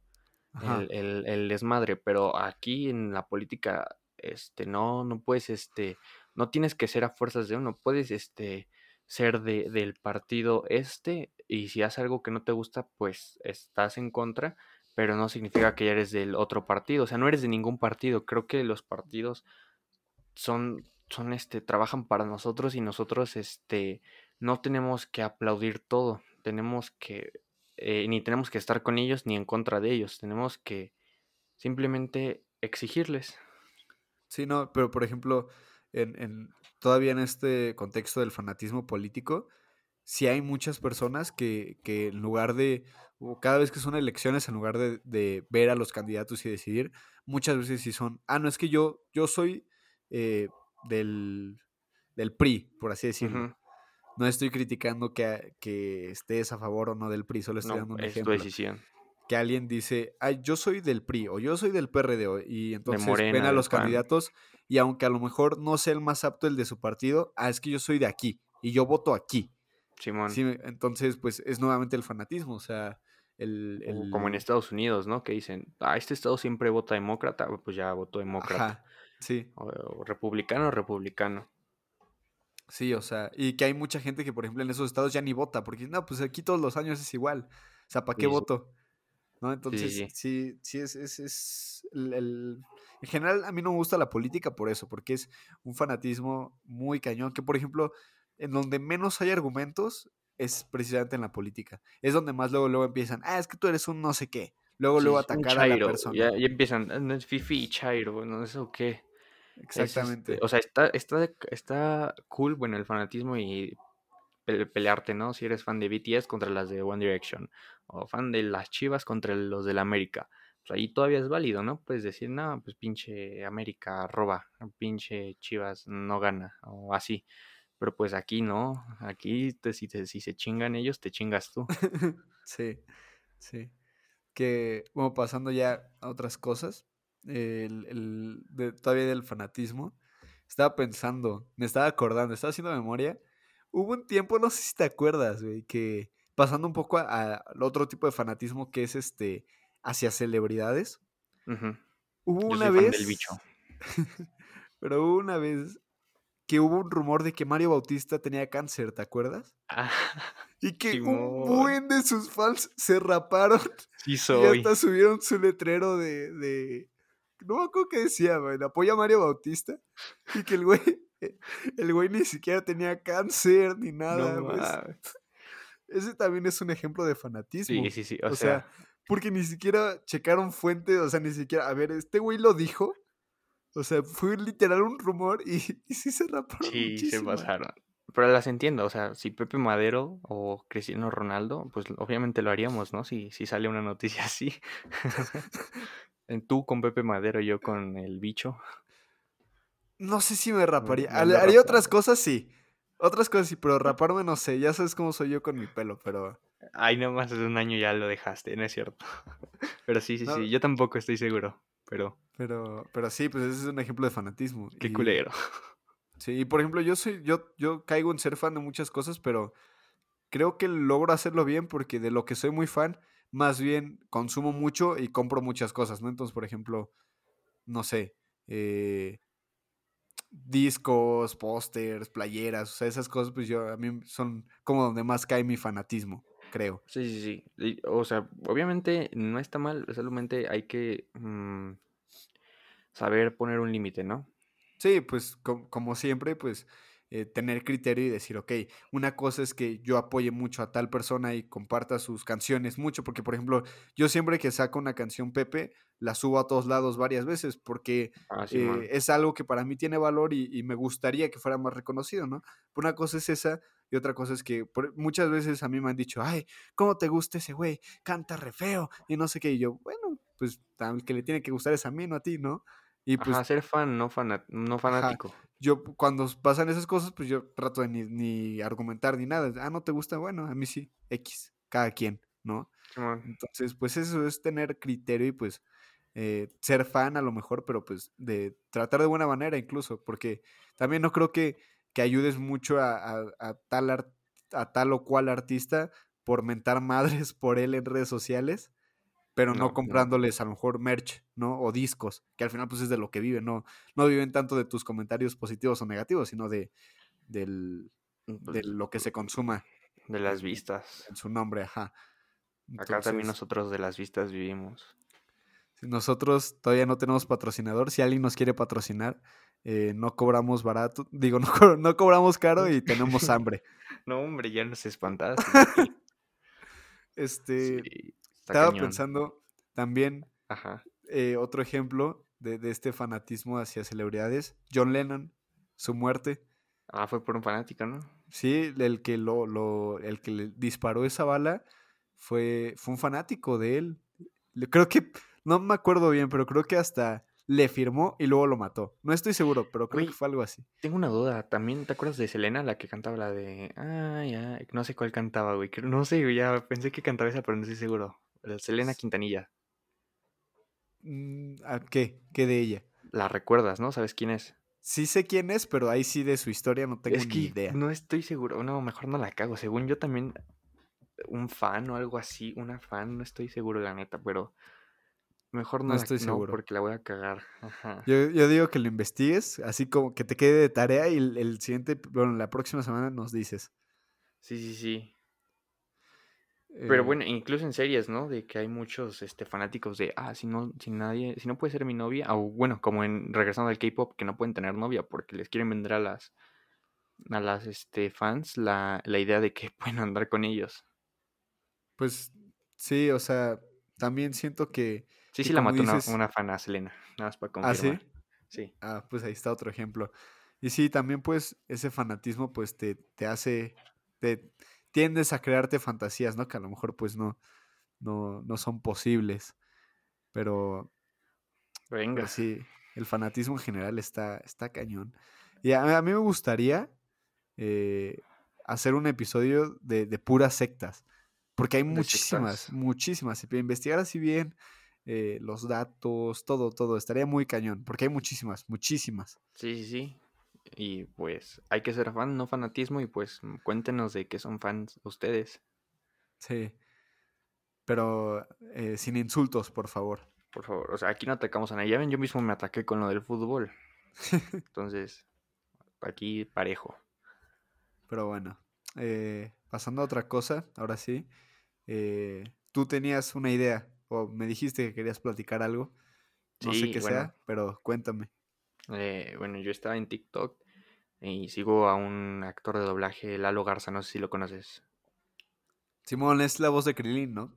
El, el, el, desmadre, pero aquí en la política, este, no, no puedes, este, no tienes que ser a fuerzas de uno, puedes, este, ser de, del partido este y si hace algo que no te gusta, pues estás en contra, pero no significa que ya eres del otro partido, o sea, no eres de ningún partido. Creo que los partidos son, son, este, trabajan para nosotros y nosotros, este, no tenemos que aplaudir todo, tenemos que, eh, ni tenemos que estar con ellos ni en contra de ellos, tenemos que simplemente exigirles. Sí, no, pero por ejemplo, en, en, todavía en este contexto del fanatismo político, sí hay muchas personas que, que en lugar de, o cada vez que son elecciones, en lugar de, de, ver a los candidatos y decidir, muchas veces sí son, ah, no, es que yo, yo soy eh, del, del, PRI, por así decirlo. Uh -huh. No estoy criticando que, que, estés a favor o no del PRI, solo estoy no, dando un es ejemplo. Tu decisión. Que alguien dice, ay, yo soy del PRI o yo soy del PRD, y entonces Morena, ven a los candidatos y aunque a lo mejor no sea el más apto el de su partido, ah, es que yo soy de aquí y yo voto aquí. Simón. Sí, entonces, pues es nuevamente el fanatismo, o sea, el, el... Como en Estados Unidos, ¿no? Que dicen, ah, este estado siempre vota demócrata, pues ya votó demócrata. Ajá, sí. O, o republicano, republicano. Sí, o sea, y que hay mucha gente que, por ejemplo, en esos estados ya ni vota, porque no, pues aquí todos los años es igual. O sea, ¿para qué Sí, voto? ¿No? Entonces, sí. sí, sí, es, es, es el, el- En general, a mí no me gusta la política por eso, porque es un fanatismo muy cañón, que, por ejemplo, en donde menos hay argumentos es precisamente en la política. Es donde más luego, luego empiezan, ah, es que tú eres un no sé qué. Luego, Sí, luego es atacar a la persona. Ya, ya empiezan, "Ah, no es Fifi y Chairo, no sé o qué. Es, Exactamente. este, o sea, está, está, está cool, bueno, el fanatismo y pe- pelearte, ¿no? Si eres fan de BTS contra las de One Direction, o fan de las Chivas contra los del América. Pues ahí todavía es válido, ¿no? Puedes decir, no, pues pinche América roba, pinche Chivas no gana, o así. Pero pues aquí no, aquí te- si, te- si se chingan ellos, te chingas tú. Sí, sí. Que, bueno, pasando ya a otras cosas, el, el- de- todavía del fanatismo, estaba pensando, me estaba acordando, estaba haciendo memoria. Hubo un tiempo, no sé si te acuerdas, güey, que pasando un poco al otro tipo de fanatismo que es este hacia celebridades. Hubo Yo una soy fan vez, del bicho. pero hubo una vez que hubo un rumor de que Mario Bautista tenía cáncer, ¿te acuerdas? Ah, Y que un buen de sus fans se raparon sí Y hasta subieron su letrero de. de no me acuerdo qué decía, güey. Apoya a Mario Bautista. Y que el güey. El güey ni siquiera tenía cáncer ni nada. No mames. Ese también es un ejemplo de fanatismo. Sí, sí, sí. O, O sea, sea, porque ni siquiera checaron fuentes. O sea, ni siquiera. A ver, este güey lo dijo. O sea, fue literal un rumor y, y sí se raparon. sí, se muchísimo. pasaron. Pero las entiendo, o sea, si Pepe Madero o Cristiano Ronaldo, pues obviamente lo haríamos, ¿no? Si, si sale una noticia así. Tú con Pepe Madero, yo con el bicho. No sé si me raparía. Haría otras cosas, sí. Otras cosas sí, pero raparme no sé. Ya sabes cómo soy yo con mi pelo, pero. Ay, nomás hace un año ya lo dejaste, no es cierto. Pero sí, sí, No. sí, yo tampoco estoy seguro. Pero Pero, pero sí, pues ese es un ejemplo de fanatismo. qué y- culero. Sí, y por ejemplo, yo soy, yo, yo caigo en ser fan de muchas cosas, pero creo que logro hacerlo bien porque de lo que soy muy fan, más bien consumo mucho y compro muchas cosas, ¿no? Entonces, por ejemplo, no sé, eh, discos, pósters, playeras, o sea, esas cosas, pues yo, a mí son como donde más cae mi fanatismo, creo. Sí, sí, sí. O sea, obviamente no está mal, solamente hay que mm, saber poner un límite, ¿no? Sí, pues com- como siempre, pues eh, tener criterio y decir, ok, una cosa es que yo apoye mucho a tal persona y comparta sus canciones mucho, porque por ejemplo, yo siempre que saco una canción Pepe, la subo a todos lados varias veces, porque Ah, eh, es algo que para mí tiene valor y, y me gustaría que fuera más reconocido, ¿no? Una cosa es esa y otra cosa es que por- muchas veces a mí me han dicho, ay, ¿cómo te gusta ese güey? Canta re feo y no sé qué, y yo, bueno, pues que le tiene que gustar es a mí, no a ti, ¿no? Y pues Ajá, ser fan, no, fana- no Ajá. fanático. yo cuando pasan esas cosas, pues yo trato de ni, ni argumentar ni nada. Ah, no te gusta, bueno, a mí sí, X, cada quien, ¿no? Entonces, pues eso es tener criterio y pues eh, ser fan a lo mejor, pero pues de tratar de buena manera incluso, porque también no creo que, que ayudes mucho a, a- a tal a tal o cual artista por mentar madres por él en redes sociales, pero no, No, no. comprándoles a lo mejor merch, ¿no? O discos, que al final pues es de lo que viven, no, no viven tanto de tus comentarios positivos o negativos, sino de, del, de Pues, lo que se consuma. De las vistas. En su nombre, ajá. Acá también nosotros de las vistas vivimos. Nosotros todavía no tenemos patrocinador. Si alguien nos quiere patrocinar, eh, no cobramos barato. Digo, no, no, cobramos caro y tenemos hambre. no, hombre, ya nos espantaste. este. Estaba pensando también. Ajá. Eh, otro ejemplo de, de, este fanatismo hacia celebridades. John Lennon, su muerte. Ah, fue por un fanático, ¿no? Sí, el que lo, lo, el que le disparó esa bala fue, fue un fanático de él. Creo que, no me acuerdo bien, pero creo que hasta le firmó y luego lo mató. No estoy seguro, pero creo que fue algo así. Tengo una duda. ¿También te acuerdas de Selena, la que cantaba la de. Ah, ya. No sé cuál cantaba, güey. No sé, ya pensé que cantaba esa, pero no estoy seguro. Selena Quintanilla. Mm, ¿A qué? ¿Qué de ella? La recuerdas, ¿no? ¿Sabes quién es? Sí sé quién es, pero ahí sí de su historia no tengo ni idea. No estoy seguro. No, mejor no la cago. Según yo también un fan o algo así, una fan, no estoy seguro la neta, pero mejor no, estoy seguro porque la voy a cagar. Yo, yo, digo que lo investigues, así como que te quede de tarea y el, siguiente, bueno, la próxima semana nos dices. Sí, sí, sí. Pero eh bueno, incluso en series, ¿no? De que hay muchos este, fanáticos de, ah, si no, si nadie, si no puede ser mi novia, o bueno, como en regresando al K-pop, que no pueden tener novia porque les quieren vender a las, a las este, fans la, la idea de que pueden andar con ellos. Pues sí, o sea, también siento que. Sí, sí, la mató una, fan a Selena, nada más para confirmar. ¿Ah, sí? Sí. Ah, pues ahí está otro ejemplo. Y sí, también pues ese fanatismo pues te, te hace, te tiendes a crearte fantasías, ¿no? Que a lo mejor pues no, no, no son posibles. Pero, Venga. sí, el fanatismo en general está, está cañón. Y a, mí me gustaría eh, hacer un episodio de, de puras sectas. Porque hay muchísimas, muchísimas. Si investigar así bien eh, los datos, todo, todo, estaría muy cañón. Porque hay muchísimas, muchísimas. Sí, sí, sí. Y pues hay que ser fan, no fanatismo. Y pues cuéntenos de qué son fans ustedes. Sí. Pero eh, sin insultos, por favor. Por favor. O sea, aquí no atacamos a nadie. Ya ven, yo mismo me ataqué con lo del fútbol. Entonces, aquí parejo. Pero bueno. Eh, pasando a otra cosa, ahora sí. Eh, tú tenías una idea o me dijiste que querías platicar algo. No sé qué sea, pero cuéntame. Eh, bueno, yo estaba en TikTok y sigo a un actor de doblaje, Lalo Garza, no sé si lo conoces. Simón es la voz de Krillin, ¿no?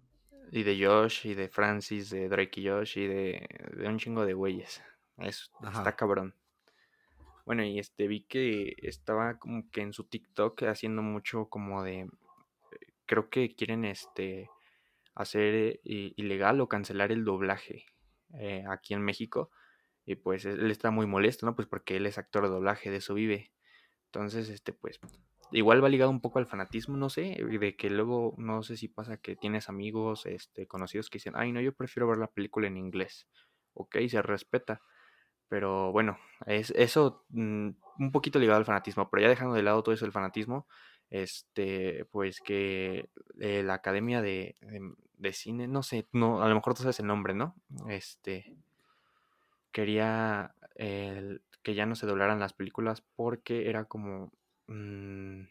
Y de Josh, y de Francis, de Drake y Josh, y de, un chingo de güeyes. está cabrón. Bueno, y este vi que estaba como que en su TikTok haciendo mucho como de creo que quieren este hacer ilegal o cancelar el doblaje eh, aquí en México. Y pues él está muy molesto, ¿no? Pues porque él es actor de doblaje, de eso vive. Entonces, este, pues, igual va ligado un poco al fanatismo, no sé, de que luego, no sé si pasa que tienes amigos, este, conocidos que dicen, ay, no, yo prefiero ver la película en inglés. Ok, se respeta. Pero bueno, es eso mm, un poquito ligado al fanatismo, pero ya dejando de lado todo eso el fanatismo, este, pues que eh, la Academia de, Cine, no sé, no, a lo mejor tú sabes el nombre, ¿no? Este, quería que ya no se doblaran las películas porque era como... Mm,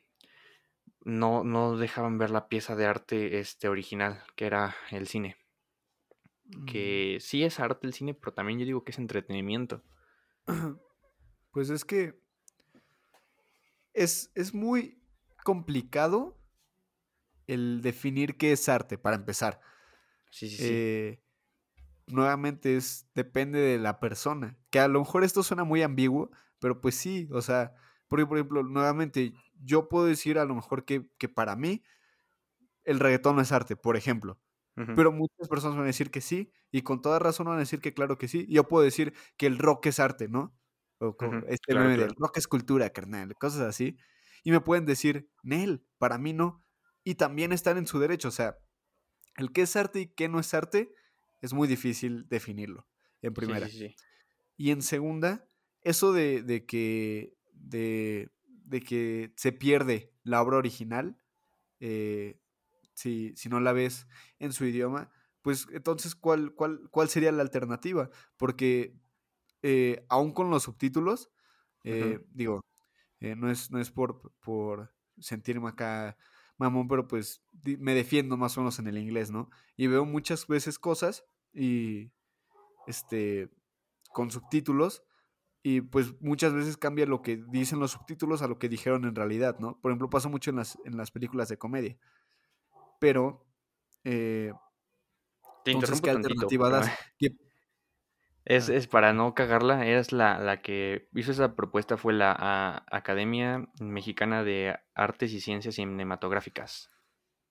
no, no dejaban ver la pieza de arte este, original, que era el cine. Mm. Que sí es arte el cine, pero también yo digo que es entretenimiento. Pues es que es, es muy complicado el definir qué es arte, para empezar. Sí, sí, sí. Eh, nuevamente es, depende de la persona. Que a lo mejor esto suena muy ambiguo, pero pues sí, o sea, porque por ejemplo, nuevamente, yo puedo decir a lo mejor que, para mí el reggaetón no es arte, por ejemplo. Pero muchas personas van a decir que sí, y con toda razón van a decir que claro que sí. Yo puedo decir que el rock es arte, ¿no? O este meme del rock es cultura, carnal, cosas así y me pueden decir, Nel, para mí no. Y también están en su derecho. O sea, el qué es arte y qué no es arte es muy difícil definirlo, en primera. Y en segunda, eso de, que, de, que se pierde la obra original, eh, si, no la ves en su idioma, pues entonces, ¿cuál, cuál, cuál sería la alternativa? Porque eh, aún con los subtítulos, eh, digo, eh, no, es, no es por, por sentirme acá mamón, pero pues me defiendo más o menos en el inglés, ¿no? Y veo muchas veces cosas y este con subtítulos y pues muchas veces cambia lo que dicen los subtítulos a lo que dijeron en realidad, ¿no? Por ejemplo, pasa mucho en las, en las películas de comedia. Pero eh, Te entonces, ¿qué alternativa das? Es, es, para no cagarla, es la, la, que hizo esa propuesta fue la Academia Mexicana de Artes y Ciencias Cinematográficas.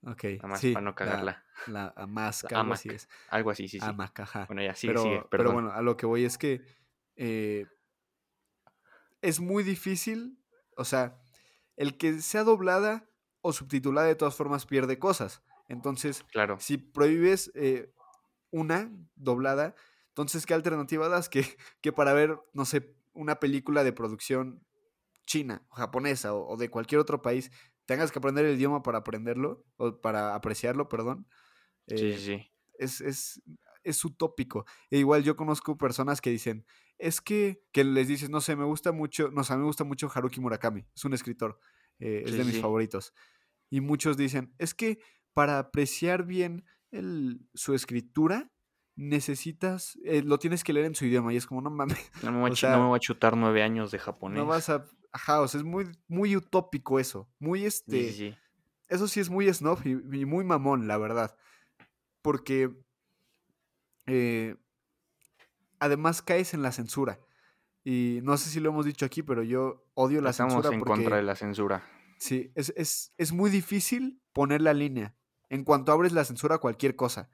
Ok. Nada más para no cagarla. La, AMASC, algo así es. Algo así, sí, sí. AMAC, ajá. Bueno, ya, sí, pero, sí, pero bueno, a lo que voy es que eh, es muy difícil, o sea, el que sea doblada o subtitulada de todas formas pierde cosas. Entonces, claro. si prohíbes eh, una doblada, entonces, ¿qué alternativa das? Que, que para ver, no sé, una película de producción china o japonesa o, de cualquier otro país, tengas que aprender el idioma para aprenderlo, o para apreciarlo, perdón. sí, eh, sí. Es, es, es utópico. E igual yo conozco personas que dicen, es que, que les dices, no sé, me gusta mucho, no sé, a mí me gusta mucho Haruki Murakami, es un escritor, eh, es de mis favoritos. Y muchos dicen, es que para apreciar bien el, su escritura, necesitas, eh, lo tienes que leer en su idioma y es como, no mames. No me, voy, a chutar nueve años de japonés. No vas a, ajá, o sea, es muy, muy utópico eso, muy este, sí, eso sí es muy snob y, muy mamón, la verdad, porque eh, además caes en la censura. Y no sé si lo hemos dicho aquí, pero yo odio la Estamos censura. en contra de la censura. Sí, es, es, es, muy difícil poner la línea. En cuanto abres la censura a cualquier cosa.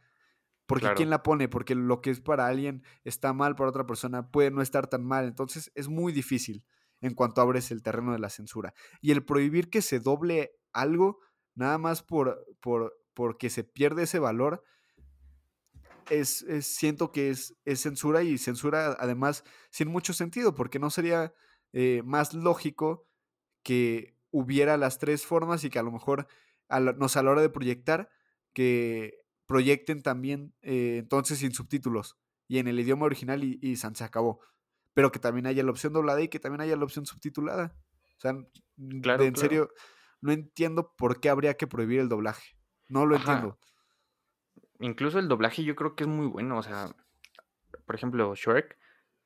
Porque ¿quién la pone? Porque lo que es para alguien está mal, para otra persona puede no estar tan mal. Entonces es muy difícil en cuanto abres el terreno de la censura. Y el prohibir que se doble algo, nada más por, por porque se pierde ese valor, es, siento que es, es, censura y censura además sin mucho sentido, porque no sería eh, más lógico que hubiera las tres formas y que a lo mejor a nos a la hora de proyectar que proyecten también eh, entonces sin subtítulos y en el idioma original y, y se acabó. Pero que también haya la opción doblada y que también haya la opción subtitulada. O sea, en serio, no entiendo por qué habría que prohibir el doblaje. No lo entiendo. Incluso el doblaje yo creo que es muy bueno. O sea, por ejemplo, Shrek,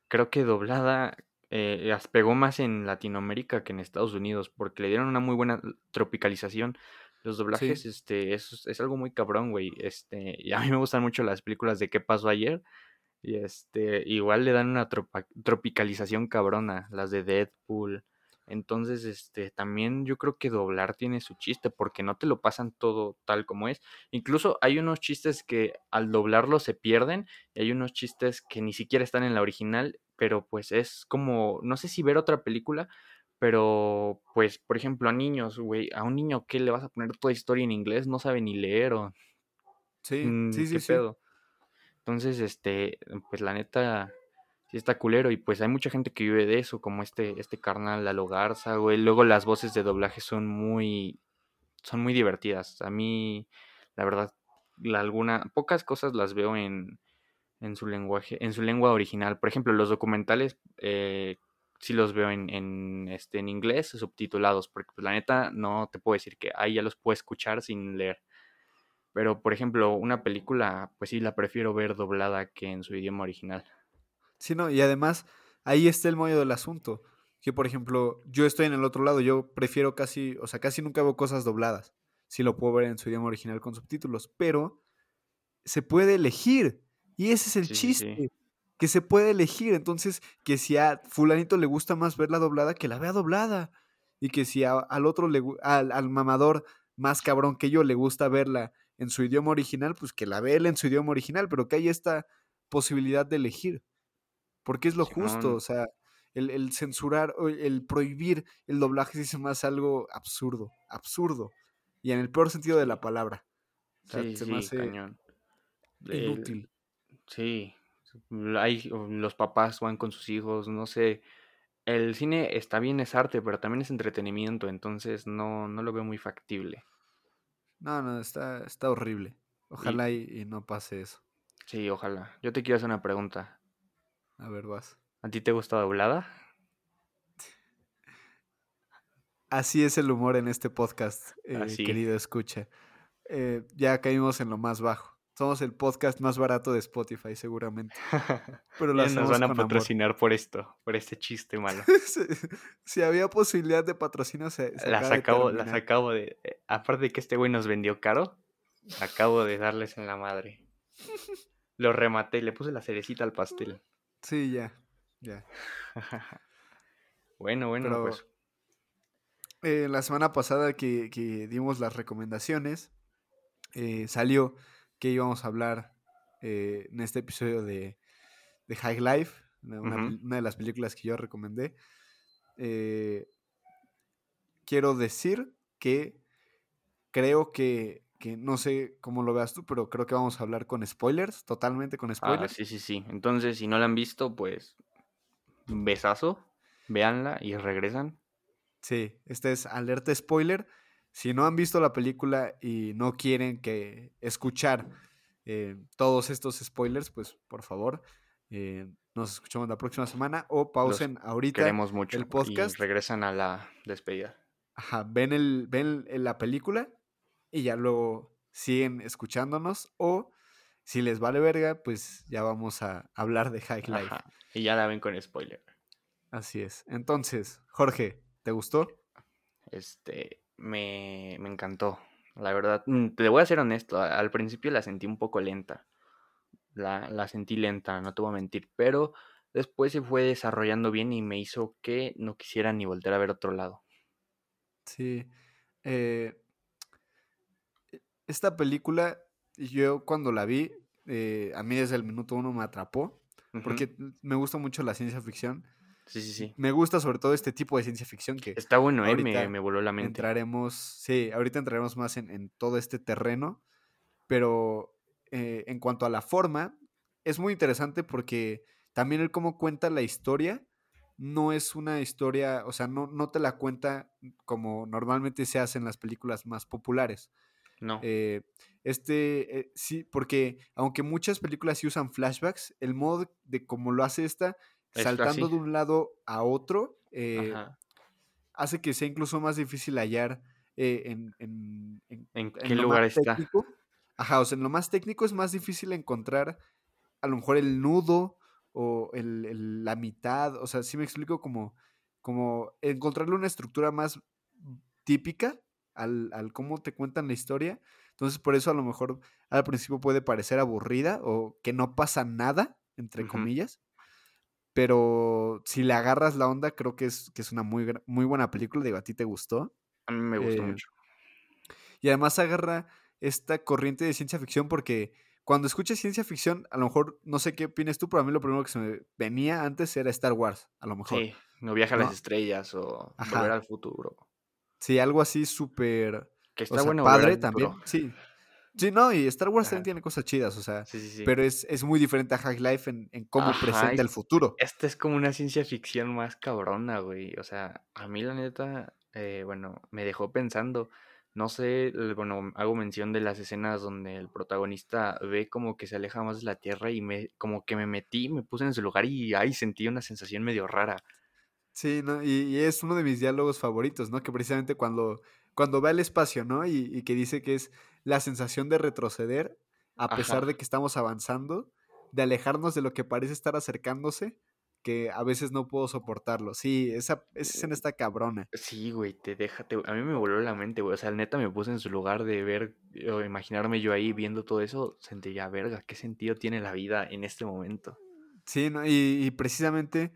creo que doblada eh, pegó más en Latinoamérica que en Estados Unidos, porque le dieron una muy buena tropicalización. Los doblajes, este, es, es, algo muy cabrón, güey. Este, y a mí me gustan mucho las películas de qué pasó ayer. Y este, igual le dan una tropicalización cabrona, las de Deadpool. Entonces, este, también yo creo que doblar tiene su chiste, porque no te lo pasan todo tal como es. Incluso hay unos chistes que al doblarlo se pierden, y hay unos chistes que ni siquiera están en la original, pero pues es como, no sé si ver otra película, pero, pues, por ejemplo, a niños, güey, a un niño que le vas a poner toda historia en inglés, no sabe ni leer o... Sí, mm, sí, sí, pedo? Entonces, este, pues la neta, sí está culero y pues hay mucha gente que vive de eso, como este, este carnal Lalo Garza, güey. Luego las voces de doblaje son muy, son muy divertidas. A mí, la verdad, la alguna, pocas cosas las veo en, en su lenguaje, en su lengua original. Por ejemplo, los documentales eh, sí los veo en, en, este, en inglés subtitulados, porque pues, la neta no te puedo decir que ahí ya los puedo escuchar sin leer. Pero, por ejemplo, una película, pues sí la prefiero ver doblada que en su idioma original. Sí, no, y además ahí está el mollo del asunto. Que, por ejemplo, yo estoy en el otro lado, yo prefiero casi, o sea, casi nunca veo cosas dobladas. Si lo puedo ver en su idioma original con subtítulos, pero se puede elegir. Y ese es el chiste que se puede elegir. Entonces, que si a fulanito le gusta más verla doblada, que la vea doblada. Y que si al otro, le, al, al, mamador más cabrón que yo le gusta verla en su idioma original, pues que la vea él en su idioma original, pero que hay esta posibilidad de elegir. Porque es lo justo, o sea, el, el, censurar, el prohibir el doblaje es más algo absurdo, absurdo. Y en el peor sentido de la palabra. sí, se me hace inútil. sí, hay, los papás van con sus hijos, no sé. El cine está bien, es arte, pero también es entretenimiento, entonces no, no lo veo muy factible. No, no, está, está horrible. Ojalá y, no pase eso. Sí, ojalá. Yo te quiero hacer una pregunta. A ver, vas. ¿A ti te gusta doblada? así es el humor en este podcast, eh, querido escucha. Eh, ya caímos en lo más bajo. Somos el podcast más barato de Spotify, seguramente. Pero Ya nos van a amor. patrocinar por esto, por este chiste malo. si, si había posibilidad de patrocinio, se, se Las acabo, las acabo de. eh, Aparte de que este güey nos vendió caro, acabo de darles en la madre. Lo rematé, le puse la cerecita al pastel. Sí, ya, ya. bueno, bueno, Pero pues. eh, la semana pasada que, que dimos las recomendaciones, eh, salió que íbamos a hablar eh, en este episodio de, de High Life, una, de las películas que yo recomendé. Eh, quiero decir que creo que, que, no sé cómo lo veas tú, pero creo que vamos a hablar con spoilers, totalmente con Ah, spoilers. sí, sí, sí. Entonces, si no la han visto, pues. Besazo. Véanla y regresan. Sí, este es alerta spoiler. Si no han visto la película y no quieren que escuchar eh, todos estos spoilers, pues por favor, eh, nos escuchamos la próxima semana o pausen ahorita. Queremos mucho. el podcast. Y regresan a la despedida. Ajá, ven, el, ven la película y ya luego siguen escuchándonos o si les vale verga, pues ya vamos a hablar de High Life. Ajá. Y ya la ven con spoiler. Así es. Entonces, Jorge, ¿te gustó? Este, me, me encantó. La verdad, mm, te voy a ser honesto, al principio la sentí un poco lenta. La, la sentí lenta, no te voy a mentir, pero después se fue desarrollando bien y me hizo que no quisiera ni volver a ver otro lado. Sí. eh, e- esta película, yo cuando la vi, eh, a mí desde el minuto uno me atrapó, porque me gusta mucho la ciencia ficción. Sí, sí, sí. Me gusta sobre todo este tipo de ciencia ficción que Está bueno, eh, me, me voló la mente. entraremos, sí, ahorita entraremos más en, en todo este terreno, pero eh, en cuanto a la forma, es muy interesante porque también el cómo cuenta la historia no es una historia, o sea, no, no te la cuenta como normalmente se hace en las películas más populares. No, Eh, este, eh, sí, porque aunque muchas películas sí usan flashbacks, el modo de cómo lo hace esta, Es saltando así. de un lado a otro, eh, hace que sea incluso más difícil hallar eh, en, en- en- ¿En en qué lo lugar más está? técnico. Ajá, o sea, en lo más técnico es más difícil encontrar a lo mejor el nudo o el- el- la mitad, o sea, sí me explico como, como encontrarle una estructura más típica al, al cómo te cuentan la historia. Entonces, por eso a lo mejor al principio puede parecer aburrida o que no pasa nada, entre comillas. Pero si le agarras la onda, creo que es, que es una muy, muy buena película. Digo, a ti te gustó. A mí me gustó Eh, mucho. Y además agarra esta corriente de ciencia ficción porque cuando escuchas ciencia ficción, a lo mejor, no sé qué opinas tú, pero a mí lo primero que se me venía antes era Star Wars, a lo mejor. Sí, no viaja a ¿no? las estrellas o Ajá. volver al futuro. Sí, algo así súper... Que O está sea, bueno padre también. Sí. Sí, no, y Star Wars también Ajá. tiene cosas chidas, o sea, Sí, sí, sí. pero es, es muy diferente a High Life en, en cómo Ajá, presenta es- el futuro. Esta es como una ciencia ficción más cabrona, güey. O sea, a mí la neta, eh, bueno, me dejó pensando. No sé, bueno, hago mención de las escenas donde el protagonista ve como que se aleja más de la Tierra y me, como que me metí, me puse en su lugar y ahí sentí una sensación medio rara. Sí, ¿no? Y, y es uno de mis diálogos favoritos, ¿no? Que precisamente cuando, cuando ve al espacio, ¿no? Y, y que dice que es la sensación de retroceder, a pesar Ajá. de que estamos avanzando, de alejarnos de lo que parece estar acercándose, que a veces no puedo soportarlo. Sí, esa, esa escena está cabrona. Sí, güey, te deja, te- a mí me volvió la mente, güey. O sea, neta me puse en su lugar de ver o imaginarme yo ahí viendo todo eso. Sentí ya, verga, ¿qué sentido tiene la vida en este momento? Sí, ¿no? Y, y precisamente,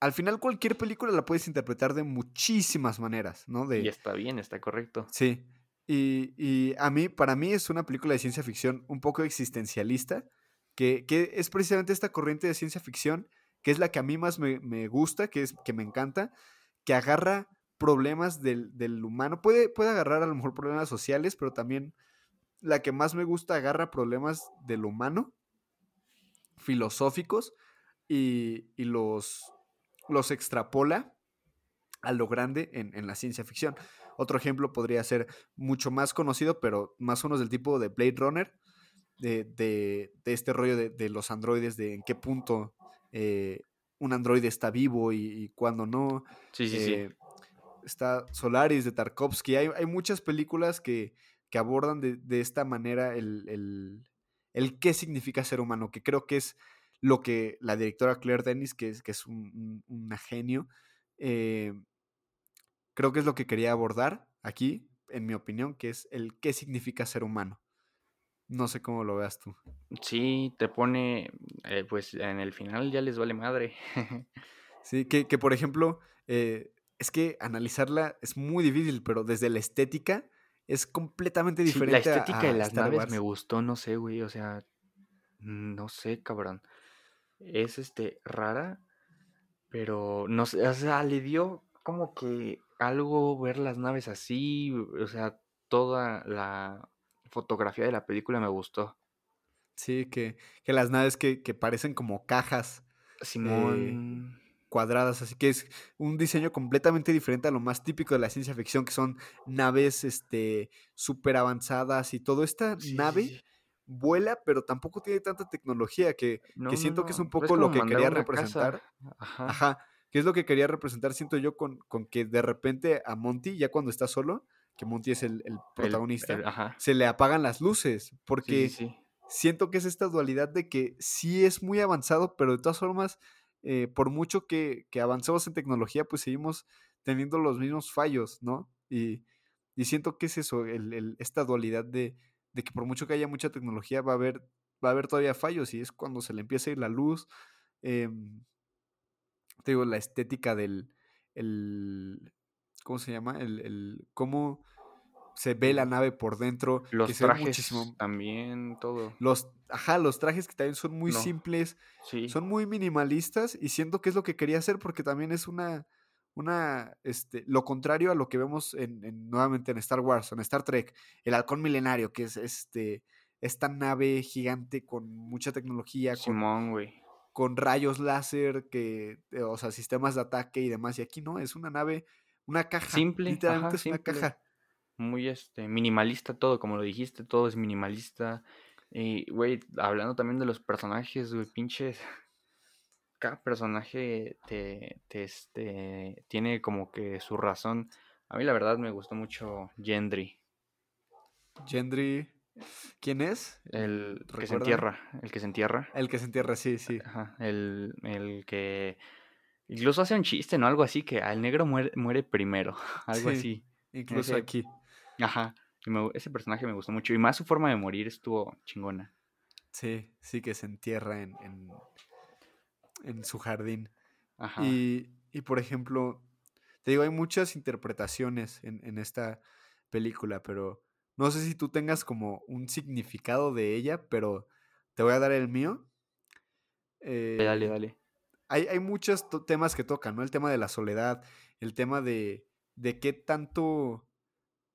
al final cualquier película la puedes interpretar de muchísimas maneras, ¿no? De, Y está bien, está correcto. Sí. Y, y a mí, para mí es una película de ciencia ficción un poco existencialista, que, que es precisamente esta corriente de ciencia ficción, que es la que a mí más me, me gusta, que es que me encanta, que agarra problemas del, del humano. Puede, puede agarrar a lo mejor problemas sociales, pero también la que más me gusta agarra problemas del humano, filosóficos, y, y los, los extrapola a lo grande en, en la ciencia ficción. Otro ejemplo podría ser mucho más conocido, pero más o menos del tipo de Blade Runner, de, de, de este rollo de, de, los androides, de en qué punto eh, un androide está vivo y, y cuándo no. Sí, sí, eh, sí. está Solaris de Tarkovsky. Hay, hay muchas películas que, que abordan de, de, esta manera el, el, el, qué significa ser humano, que creo que es lo que la directora Claire Denis, que es, que es un, un, una genio, eh, creo que es lo que quería abordar aquí, en mi opinión, que es el qué significa ser humano. No sé cómo lo veas tú. Sí, te pone, eh, pues en el final ya les vale madre. sí, que, que, por ejemplo, eh, es que analizarla es muy difícil, pero desde la estética es completamente diferente. Sí, la estética a de las Star naves Wars. me gustó, no sé, güey, o sea, no sé, cabrón. Es este rara, pero no sé, o sea, le dio como que algo ver las naves así, o sea, toda la fotografía de la película me gustó. Sí, que, que las naves que, que, parecen como cajas. Simón. Eh, cuadradas, así que es un diseño completamente diferente a lo más típico de la ciencia ficción, que son naves este súper avanzadas y todo. Esta sí, nave sí, sí. Vuela, pero tampoco tiene tanta tecnología, que, No, que no, siento que es un pero poco lo que quería representar. Ajá. Ajá, que es lo que quería representar, siento yo, con, con que de repente a Monty, ya cuando está solo, que Monty es el, el protagonista, el- se le apagan las luces, Sí, sí, porque sí. siento que es esta dualidad de que sí es muy avanzado, pero de todas formas, eh, por mucho que, que avancemos en tecnología, pues seguimos teniendo los mismos fallos, ¿no? Y, y siento que es eso, el, el- esta dualidad de, de que por mucho que haya mucha tecnología, va a haber, va a haber todavía fallos, y es cuando se le empieza a ir la luz. em, te digo, la estética del, el, ¿cómo se llama? El, el, cómo se ve la nave por dentro, que Los ve trajes muchísimo, también, todo. los, ajá, los trajes que también son muy No, simples, sí. son muy minimalistas y siento que es lo que quería hacer porque también es una, una, este, lo contrario a lo que vemos en, en- nuevamente en Star Wars, en Star Trek, el halcón milenario, que es este, esta nave gigante con mucha tecnología, con, Simón, con rayos láser, que, eh, o sea, sistemas de ataque y demás, y aquí no, es una nave, una caja, Simple, literalmente ajá, es una caja. Muy este, minimalista todo, como lo dijiste, todo es minimalista. Y, güey, hablando también de los personajes, güey, pinches. Cada personaje te, te, este, tiene como que su razón. A mí la verdad me gustó mucho Gendry, Gendry, ¿quién es? el que se entierra, el que se entierra. El que se entierra, sí, sí. Ajá, el, el que incluso hace un chiste, ¿no? Algo así, que al negro muere, muere primero, algo Sí, así. incluso Ese, aquí. ajá, y me- ese personaje me gustó mucho. Y más su forma de morir estuvo chingona. Sí, sí que se entierra en, en, en su jardín. Ajá. Y, y, por ejemplo, te digo, hay muchas interpretaciones en, en esta película, pero no sé si tú tengas como un significado de ella, pero te voy a dar el mío. Dale, dale, Eh, dale. hay, hay muchos temas que tocan, ¿no? El tema de la soledad, el tema de, de qué tanto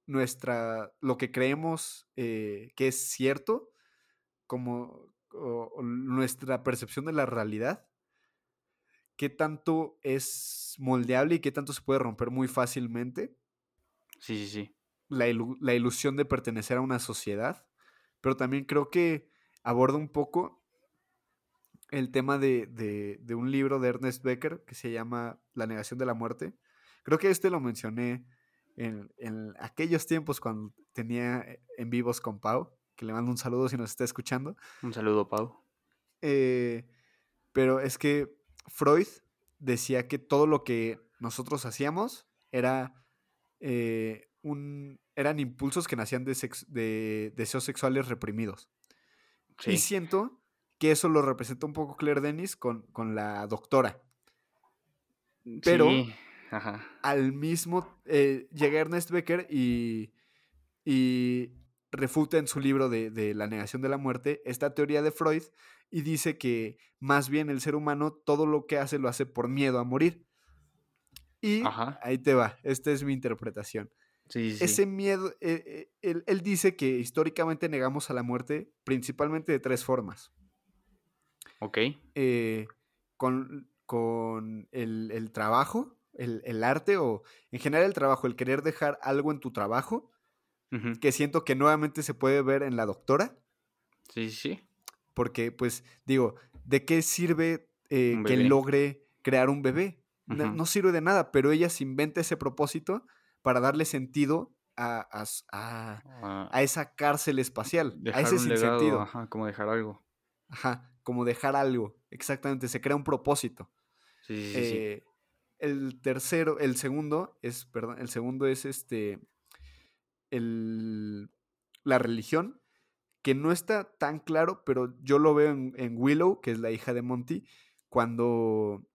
nuestra, lo que creemos eh, que es cierto, como o- o nuestra percepción de la realidad, qué tanto es moldeable y qué tanto se puede romper muy fácilmente, Sí, sí, sí. la, ilu- la ilusión de pertenecer a una sociedad, pero también creo que aborda un poco el tema de, de- de un libro de Ernest Becker que se llama La negación de la muerte. Creo que este lo mencioné en, en aquellos tiempos cuando tenía eh, en vivos con Pau, que le mando un saludo si nos está escuchando. Un saludo, Pau. Eh, pero es que Freud decía que todo lo que nosotros hacíamos era eh, un, eran impulsos que nacían de, sex- de deseos sexuales reprimidos. Y siento que eso lo representa un poco Claire Denis con, con la doctora. Pero Sí, ajá. al mismo eh, llega Ernest Becker y, y refuta en su libro de, de La negación de la muerte esta teoría de Freud y dice que más bien el ser humano todo lo que hace lo hace por miedo a morir. Y Ajá. ahí te va, esta es mi interpretación. Sí, sí, Ese miedo, eh, eh, él, él dice que históricamente negamos a la muerte principalmente de tres formas. Ok. Eh, con con el, el trabajo, el, el arte o en general el trabajo, el querer dejar algo en tu trabajo, que siento que nuevamente se puede ver en la doctora, Sí, sí, sí. Porque pues digo, ¿de qué sirve eh, que logre crear un bebé? no, sirve de nada, pero ella se inventa ese propósito para darle sentido a, a a- Ah, a esa cárcel espacial, a dejar ese un legado, sinsentido. ajá, como dejar algo. Ajá, como dejar algo, exactamente, se crea un propósito. Sí, sí, sí, sí. Eh, el tercero, el segundo es, perdón, el segundo es este, el, la religión, que no está tan claro, pero yo lo veo en, en Willow, que es la hija de Monty, cuando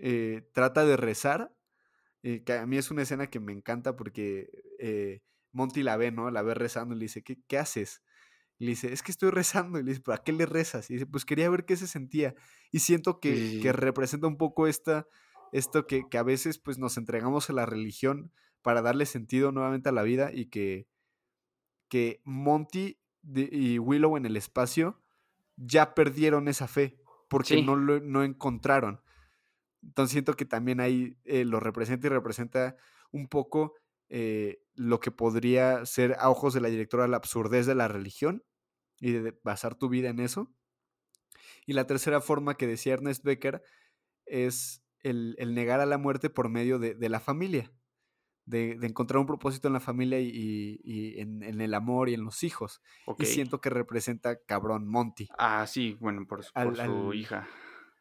eh, trata de rezar, eh, que a mí es una escena que me encanta porque eh, Monty la ve, ¿no? La ve rezando y le dice, ¿qué, qué haces? Y le dice, es que estoy rezando. Y le dice, ¿para qué le rezas? Y dice, pues quería ver qué se sentía. Y siento que, sí, que representa un poco esta, esto que, que a veces pues nos entregamos a la religión para darle sentido nuevamente a la vida y que, que Monty de- y Willow en el espacio ya perdieron esa fe porque Sí. no lo no encontraron. Entonces siento que también ahí eh, lo representa y representa un poco eh, lo que podría ser a ojos de la directora la absurdez de la religión y de basar tu vida en eso. Y la tercera forma que decía Ernest Becker es el, el negar a la muerte por medio de, de la familia, de, de encontrar un propósito en la familia y, y- y en, en el amor y en los hijos. Ok. Y siento que representa cabrón Monty. Ah, sí, bueno, por, su- por su al- hija.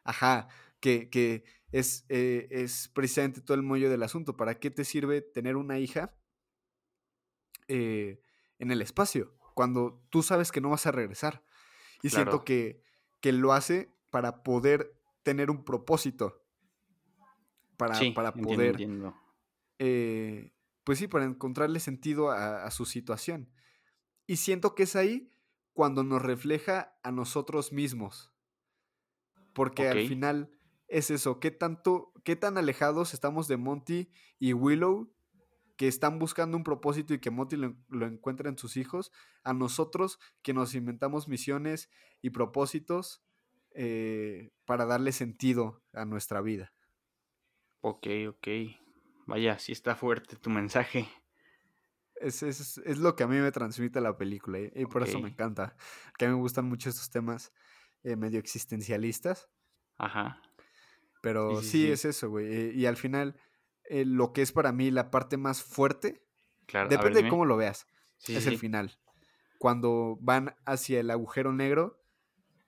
Ajá, que, que es, eh, es precisamente todo el mollo del asunto. ¿Para qué te sirve tener una hija eh, en el espacio cuando tú sabes que no vas a regresar? Y siento que, que lo hace para poder tener un propósito, para, sí, para entiendo, poder, entiendo. Eh, pues sí, para encontrarle sentido a, a su situación. Y siento que es ahí cuando nos refleja a nosotros mismos. Porque al final es eso, qué tanto, qué tan alejados estamos de Monty y Willow que están buscando un propósito y que Monty lo, lo encuentra en sus hijos, a nosotros que nos inventamos misiones y propósitos eh, para darle sentido a nuestra vida. Ok, ok. Vaya, sí está fuerte tu mensaje. Es, es, es lo que a mí me transmite la película y, y por eso me encanta, que a mí me gustan mucho estos temas eh, medio existencialistas. Ajá. Pero Sí, sí, sí, sí. es eso, güey. eh, y al final, eh, lo que es para mí la parte más fuerte, Claro. ver, depende de cómo lo veas, Sí, es el final. Cuando van hacia el agujero negro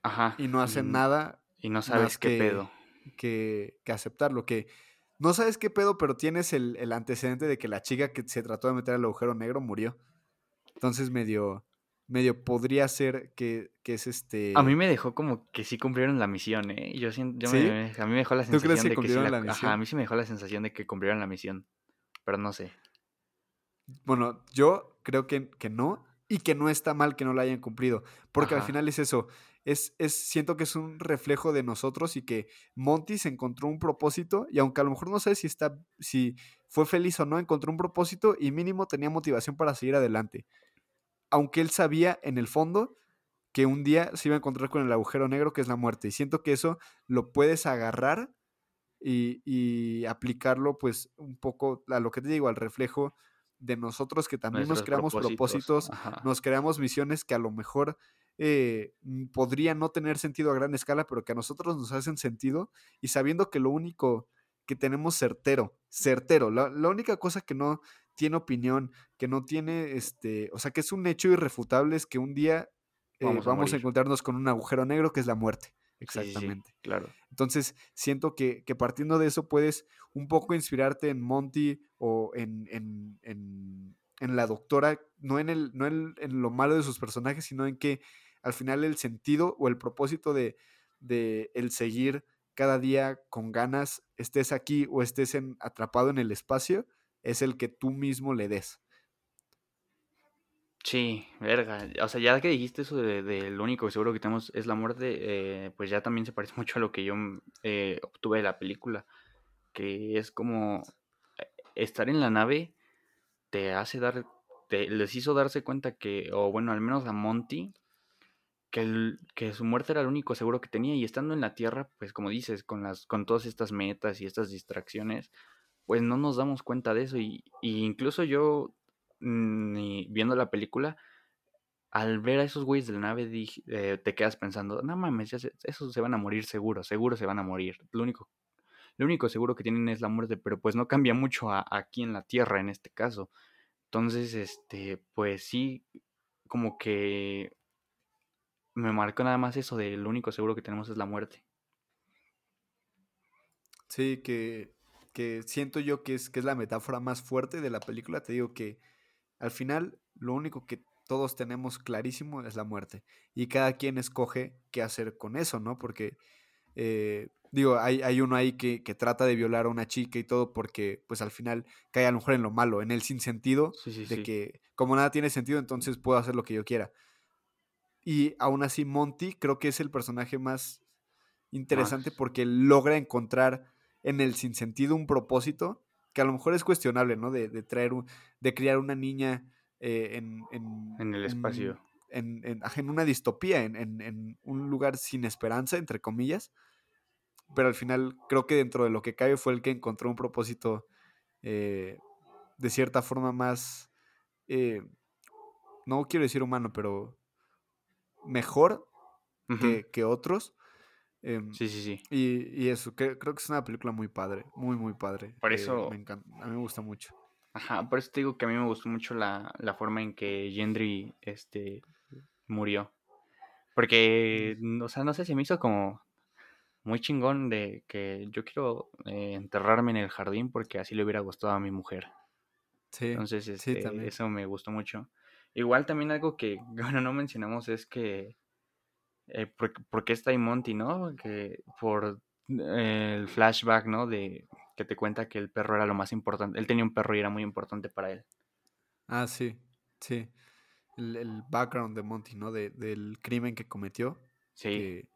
Ajá. y no hacen y- nada Y no sabes qué que, pedo. que, que aceptarlo. Que no sabes qué pedo, pero tienes el, el antecedente de que la chica que se trató de meter al agujero negro murió. Entonces medio, medio podría ser que, que es este... A mí me dejó como que sí cumplieron la misión, ¿eh? Yo ¿Sí? me- a mí me dejó la ¿Tú crees sensación que de que sí la, la ajá, a misión? mí sí me dejó la sensación de que cumplieron la misión, pero no sé. Bueno, yo creo que, que no y que no está mal que no lo hayan cumplido, porque al final es eso, es, es, siento que es un reflejo de nosotros y que Monty se encontró un propósito y aunque a lo mejor no sé si está, si fue feliz o no, encontró un propósito y mínimo tenía motivación para seguir adelante, aunque él sabía en el fondo que un día se iba a encontrar con el agujero negro que es la muerte y siento que eso lo puedes agarrar y, y aplicarlo pues un poco a lo que te digo, al reflejo de nosotros que también nos creamos propósitos. nos creamos misiones que a lo mejor eh, mm, podrían no tener sentido a gran escala, pero que a nosotros nos hacen sentido y sabiendo que lo único que tenemos certero, certero, la, la única cosa que no tiene opinión, que no tiene, este, o sea, que es un hecho irrefutable es que un día eh, Vamos vamos, a encontrarnos con un agujero negro que es la muerte. Sí, sí, sí, Exactamente. claro. Entonces, siento que, que partiendo de eso puedes un poco inspirarte en Monty o en, en, en, en la doctora, no, en, el, no en, en, lo malo de sus personajes, sino en que al final el sentido o el propósito de, de el seguir cada día con ganas, estés aquí o estés en, atrapado en el espacio, es el que tú mismo le des. Sí, verga. O sea, ya que dijiste eso de, de lo único que seguro que tenemos es la muerte, eh, pues ya también se parece mucho a lo que yo eh, obtuve de la película, que es como eh, estar en la nave te hace dar, te, les hizo darse cuenta que, o bueno, al menos a Monty, que, su muerte era el único seguro que tenía y estando en la Tierra, pues como dices, con, las, con todas estas metas y estas distracciones, pues no nos damos cuenta de eso y, incluso yo viendo la película, al ver a esos güeyes de la nave, dije, eh, te quedas pensando, no mames, se, esos se van a morir seguro, seguro se van a morir. Lo único, lo único seguro que tienen es la muerte, pero pues no cambia mucho aquí en la Tierra en este caso. Entonces, este, pues sí, como que me marcó nada más eso de lo único seguro que tenemos es la muerte. Sí, que, que siento yo que es, que es la metáfora más fuerte de la película. Te digo que al final lo único que todos tenemos clarísimo es la muerte. Y cada quien escoge qué hacer con eso, ¿no? Porque, eh, digo, hay, hay, uno ahí que, que, trata de violar a una chica y todo porque, pues al final cae a lo mejor en lo malo, en el sinsentido de que como nada tiene sentido, entonces puedo hacer lo que yo quiera. Y aún así, Monty creo que es el personaje más interesante porque logra encontrar en el sinsentido un propósito que a lo mejor es cuestionable, ¿no? De, de traer, un, de criar una niña eh, en, en, el espacio. En, en, una distopía, en, un lugar sin esperanza, entre comillas. Pero al final creo que dentro de lo que cabe fue el que encontró un propósito eh, de cierta forma más, eh, no quiero decir humano, pero mejor que, otros. Em, sí, sí, sí. Y, eso, creo que es una película muy padre, muy, muy padre. Por eso... me encanta, a mí me gusta mucho. Ajá, por eso te digo que a mí me gustó mucho la, forma en que Gendry este, murió. Porque, o sea, no sé, se me hizo como muy chingón de que yo quiero eh, enterrarme en el jardín porque así le hubiera gustado a mi mujer. Sí. Entonces, este, eso me gustó mucho. Igual también algo que, bueno, no mencionamos es que, eh, por, qué está ahí Monty, no? Que por eh, el flashback, ¿no? De que te cuenta que el perro era lo más importante. Él tenía un perro y era muy importante para él. Ah, sí, sí. El, background de Monty, ¿no? De, del crimen que cometió. Sí.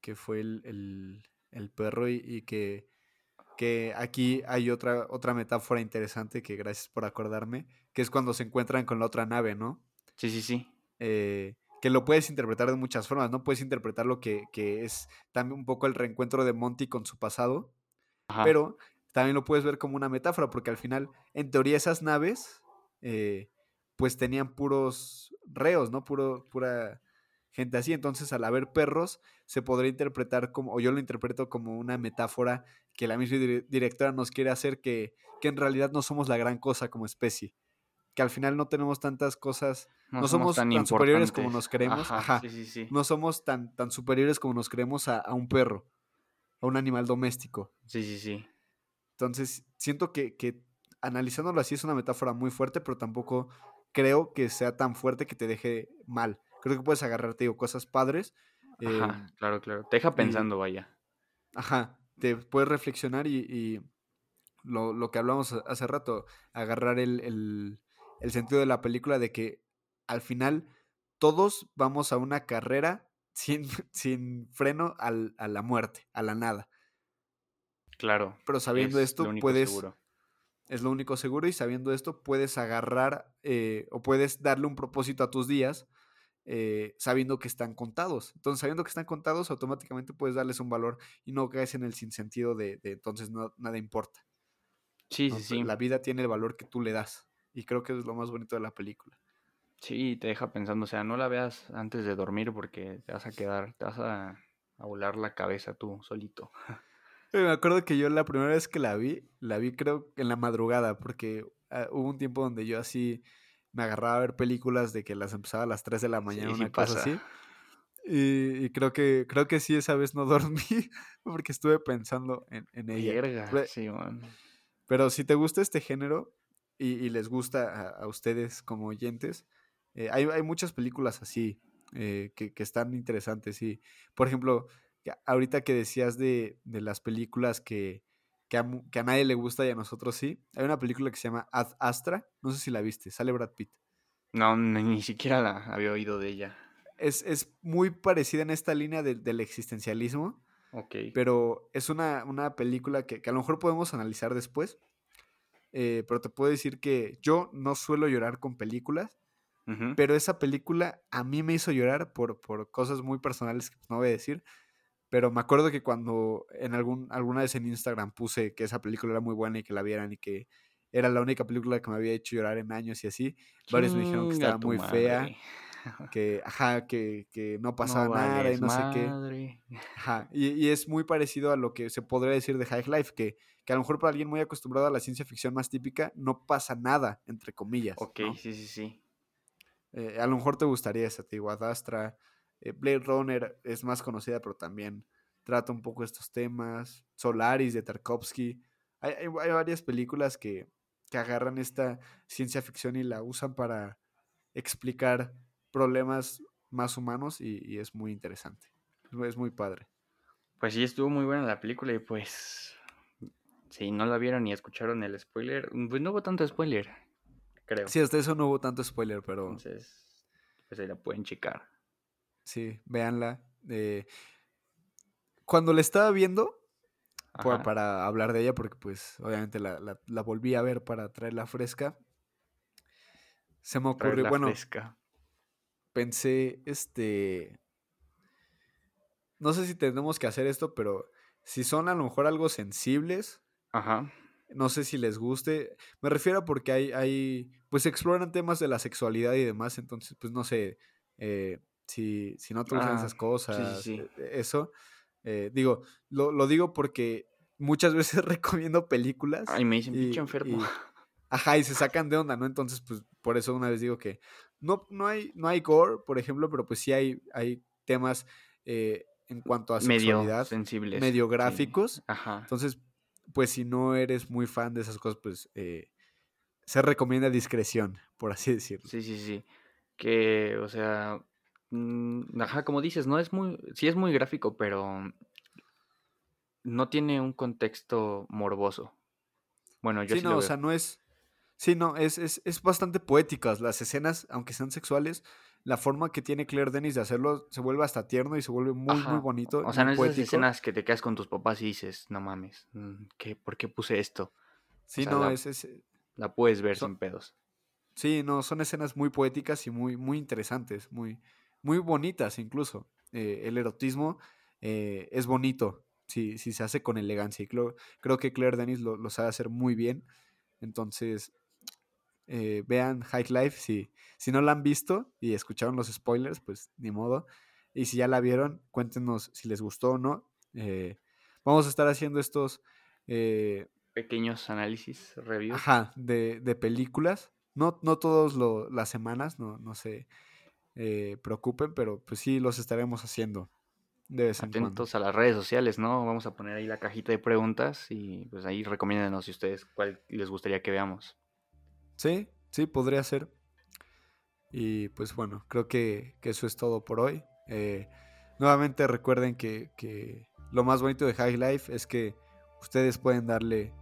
Que, fue el, perro y, que, que, aquí hay otra, otra metáfora interesante que gracias por acordarme, que es cuando se encuentran con la otra nave, ¿no? Sí, sí, sí. Eh, que lo puedes interpretar de muchas formas, ¿no? Puedes interpretar lo que, que es también un poco el reencuentro de Monty con su pasado, pero también lo puedes ver como una metáfora, porque al final, en teoría, esas naves, eh, pues tenían puros reos, ¿no? Puro, pura gente así. Entonces, al haber perros, se podría interpretar como, o yo lo interpreto como una metáfora que la misma directora nos quiere hacer que, que en realidad no somos la gran cosa como especie. Que al final no tenemos tantas cosas, no, somos, tan, superiores como nos creemos. Ajá, No somos tan, tan superiores como nos creemos a, a un perro a un animal doméstico. Sí, sí, sí. Entonces, siento que, analizándolo así es una metáfora muy fuerte, pero tampoco creo que sea tan fuerte que te deje mal. Creo que puedes agarrarte, digo, cosas padres. Ajá, em, claro, claro. Te deja pensando, vaya. Ajá, te puedes reflexionar y, lo, que hablamos hace rato, agarrar el, el sentido de la película de que al final todos vamos a una carrera sin, sin freno al, a la muerte, a la nada. Claro. Pero sabiendo esto, puedes. Es lo único seguro, y sabiendo esto, puedes agarrar eh, o puedes darle un propósito a tus días. Eh, sabiendo que están contados. Entonces, sabiendo que están contados, automáticamente puedes darles un valor y no caes en el sinsentido de, de entonces no, nada importa. Sí, sí, sí. La vida tiene el valor que tú le das. Y creo que es lo más bonito de la película. Sí, te deja pensando, o sea, no la veas antes de dormir porque te vas a quedar, te vas a, volar la cabeza tú solito. Me acuerdo que yo la primera vez que la vi, la vi creo en la madrugada, porque ah, hubo un tiempo donde yo así me agarraba a ver películas de que las empezaba a las 3 de la mañana, una cosa así. Y, creo que creo que sí, esa vez no dormí porque estuve pensando en, en ella. sí, man. Pero si te gusta este género y, les gusta a, ustedes como oyentes, eh, hay, muchas películas así eh, que, están interesantes. Y, por ejemplo, ahorita que decías de, las películas que, que a, nadie le gusta y a nosotros sí, hay una película que se llama Ad Astra. No sé si la viste, sale Brad Pitt. No, ni, siquiera la había oído de ella. Es, muy parecida en esta línea del existencialismo. Ok. Pero es una, película que, a lo mejor podemos analizar después. Eh, pero te puedo decir que yo no suelo llorar con películas. Pero esa película a mí me hizo llorar por, por cosas muy personales que no voy a decir. Pero me acuerdo que cuando en algún, alguna vez en Instagram puse que esa película era muy buena y que la vieran y que era la única película que me había hecho llorar en años y así, varios me dijeron que estaba muy fea. que, ajá, que, que no pasaba No nada y no sé qué. Ajá, y, y es muy parecido a lo que se podría decir de High Life, que, que a lo mejor para alguien muy acostumbrado a la ciencia ficción más típica, no pasa nada, entre comillas. Ok, ¿no? sí, sí, sí. Eh, a lo mejor te gustaría esa, te digo. Eh, Blade Runner es más conocida, pero también trata un poco estos temas. Solaris de Tarkovsky. Hay, hay- hay varias películas que, que agarran esta ciencia ficción y la usan para explicar problemas más humanos y, y es muy interesante. Es muy- Es muy padre. Pues sí, estuvo muy buena la película y pues si no la vieron y escucharon el spoiler, pues no hubo tanto spoiler, creo. Sí, hasta eso no hubo tanto spoiler, pero Entonces, pues ahí la pueden checar. Sí, véanla. Eh, cuando la estaba viendo, para hablar de ella, porque pues obviamente la, la- la volví a ver para traerla fresca. Se me ocurrió, Traerla bueno, fresca. pensé, este, no sé si tenemos que hacer esto, pero si son a lo mejor algo sensibles, Ajá. no sé si les guste. Me refiero a porque hay, hay, pues exploran temas de la sexualidad y demás, entonces, pues no sé, eh, si, si no gustan Ah, esas sí, cosas, sí. eh, eso, eh, digo, lo, lo digo porque muchas veces recomiendo películas. Ay, me dicen, pinche enfermo. y- ajá, y se sacan de onda, ¿no? Entonces, pues por eso una vez digo que no, no, hay, no hay gore, por ejemplo, pero pues sí hay, hay temas eh, en cuanto a medio sexualidad sensibles. medio sí. gráficos. Ajá. Entonces, pues si no eres muy fan de esas cosas, pues eh, se recomienda discreción, por así decirlo. Sí, sí, sí. Que, o sea, ajá, como dices, no es muy, sí es muy gráfico, pero no tiene un contexto morboso. Bueno, yo Sí, sí, no, lo o sea, no es... Sí, no, es, es, es bastante poéticas las escenas, aunque sean sexuales. La forma que tiene Claire Denis de hacerlo se vuelve hasta tierno y se vuelve muy, muy bonito. O sea, no es esas escenas que te quedas con tus papás y dices, no mames, mm, ¿qué, ¿por qué puse esto? Sí, sea, no, la- es, es, La puedes ver So- sin pedos. Sí, no, son escenas muy poéticas y muy, muy interesantes, muy, muy bonitas incluso. Eh, el erotismo eh, es bonito si, si se hace con elegancia y creo, creo que Claire Denis lo, lo sabe hacer muy bien. Entonces, eh, vean High Life si, si no la han visto y escucharon los spoilers, pues ni modo. Y si ya la vieron, cuéntenos si les gustó o no. Eh, vamos a estar haciendo estos... eh, Pequeños análisis, reviews. Ajá, de, de películas. No, no todas las semanas, no, no se eh, preocupen, pero pues sí los estaremos haciendo de vez en cuando. Atentos a las redes sociales, ¿no? Vamos a poner ahí la cajita de preguntas y pues ahí recomiéndenos si ustedes cuál les gustaría que veamos. Sí, sí, podría ser. Y pues bueno, creo que, que eso es todo por hoy. Eh, nuevamente recuerden que, que lo más bonito de High Life es que ustedes pueden darle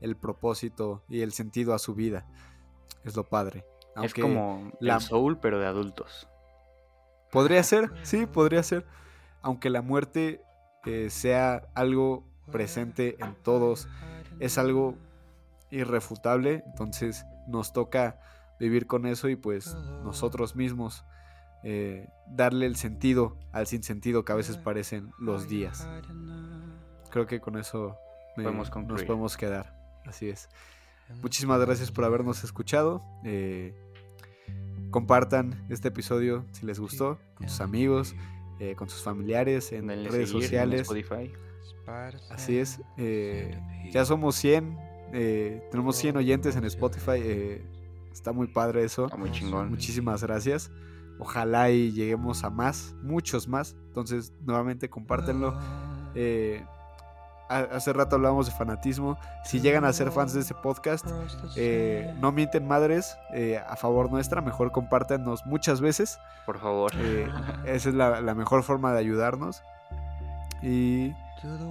el propósito y el sentido a su vida. Es lo padre. es Aunque como la- el soul, pero de adultos. Podría ser, sí, podría ser. Aunque la muerte eh, sea algo presente en todos, es algo irrefutable, entonces nos toca vivir con eso y pues nosotros mismos eh, darle el sentido al sinsentido que a veces parecen los días. Creo que con eso Podemos nos podemos quedar. Así es. Muchísimas gracias por habernos escuchado. eh, compartan este episodio si les gustó con sus amigos, eh, con sus familiares, en Denle redes seguir en sociales. Spotify. Así es. eh, ya somos 100. eh, tenemos 100 oyentes en Spotify. eh, está muy padre eso. Está muy chingón. Muchísimas gracias. Ojalá y lleguemos a más, muchos más. Entonces, nuevamente compártenlo. Eh, ha- hace rato hablábamos de fanatismo. Si llegan a ser fans de este podcast, eh, no mienten madres eh, a favor nuestra. Mejor compártanos muchas veces. Por favor. Eh, esa es la, la mejor forma de ayudarnos. Y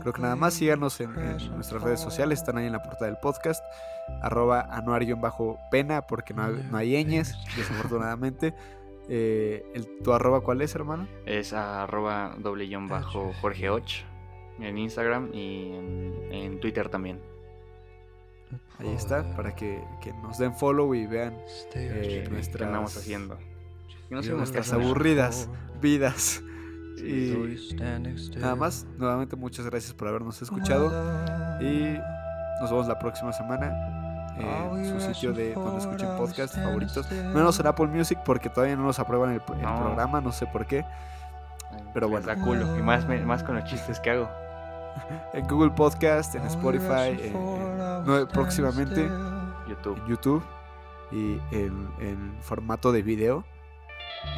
creo que nada más síganos en, en nuestras redes sociales. Están ahí en la portada del podcast. Arroba anuario-pena porque no hay, no hay ñes, desafortunadamente. Eh, el, ¿Tu arroba cuál es, hermano? Es arroba doble bajo Jorge Och en Instagram y en, en Twitter también. Ahí está, para que, que nos den follow y vean eh, ¿Qué nuestras, andamos haciendo? Y no sé, nuestras nuestras aburridas vidas. Y nada más, nuevamente muchas gracias por habernos escuchado y nos vemos la próxima semana en su sitio de donde escuchen podcast favoritos. Menos en Apple Music porque todavía no nos aprueban el, el No. programa, no sé por qué. Pero bueno. culo. Y más, me- más con los chistes que hago. En Google Podcast, en Spotify, en- en- no, próximamente YouTube. en YouTube y en, en formato de video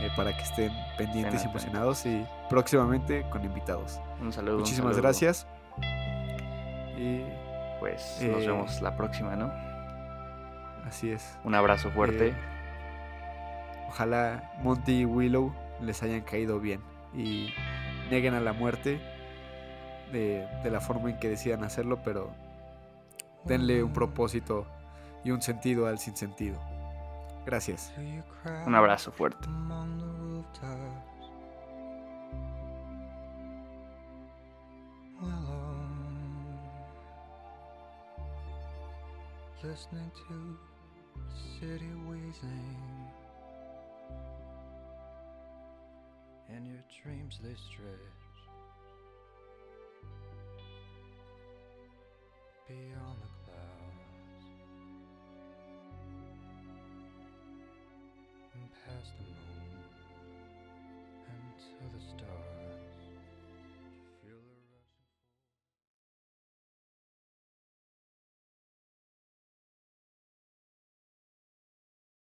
eh, para que estén pendientes y emocionados y próximamente con invitados. Un saludo. un Muchísimas saludo. gracias. Y Pues Eh, nos vemos la próxima, ¿no? así es. Un abrazo fuerte. Eh, ojalá Monty y Willow les hayan caído bien y nieguen a la muerte de, de la forma en que decidan hacerlo, pero denle un propósito y un sentido al sinsentido. Gracias. Un abrazo fuerte. among the rooftops. Willow, listening to the city wheezing, and your dreams they stretch beyond the clouds and past the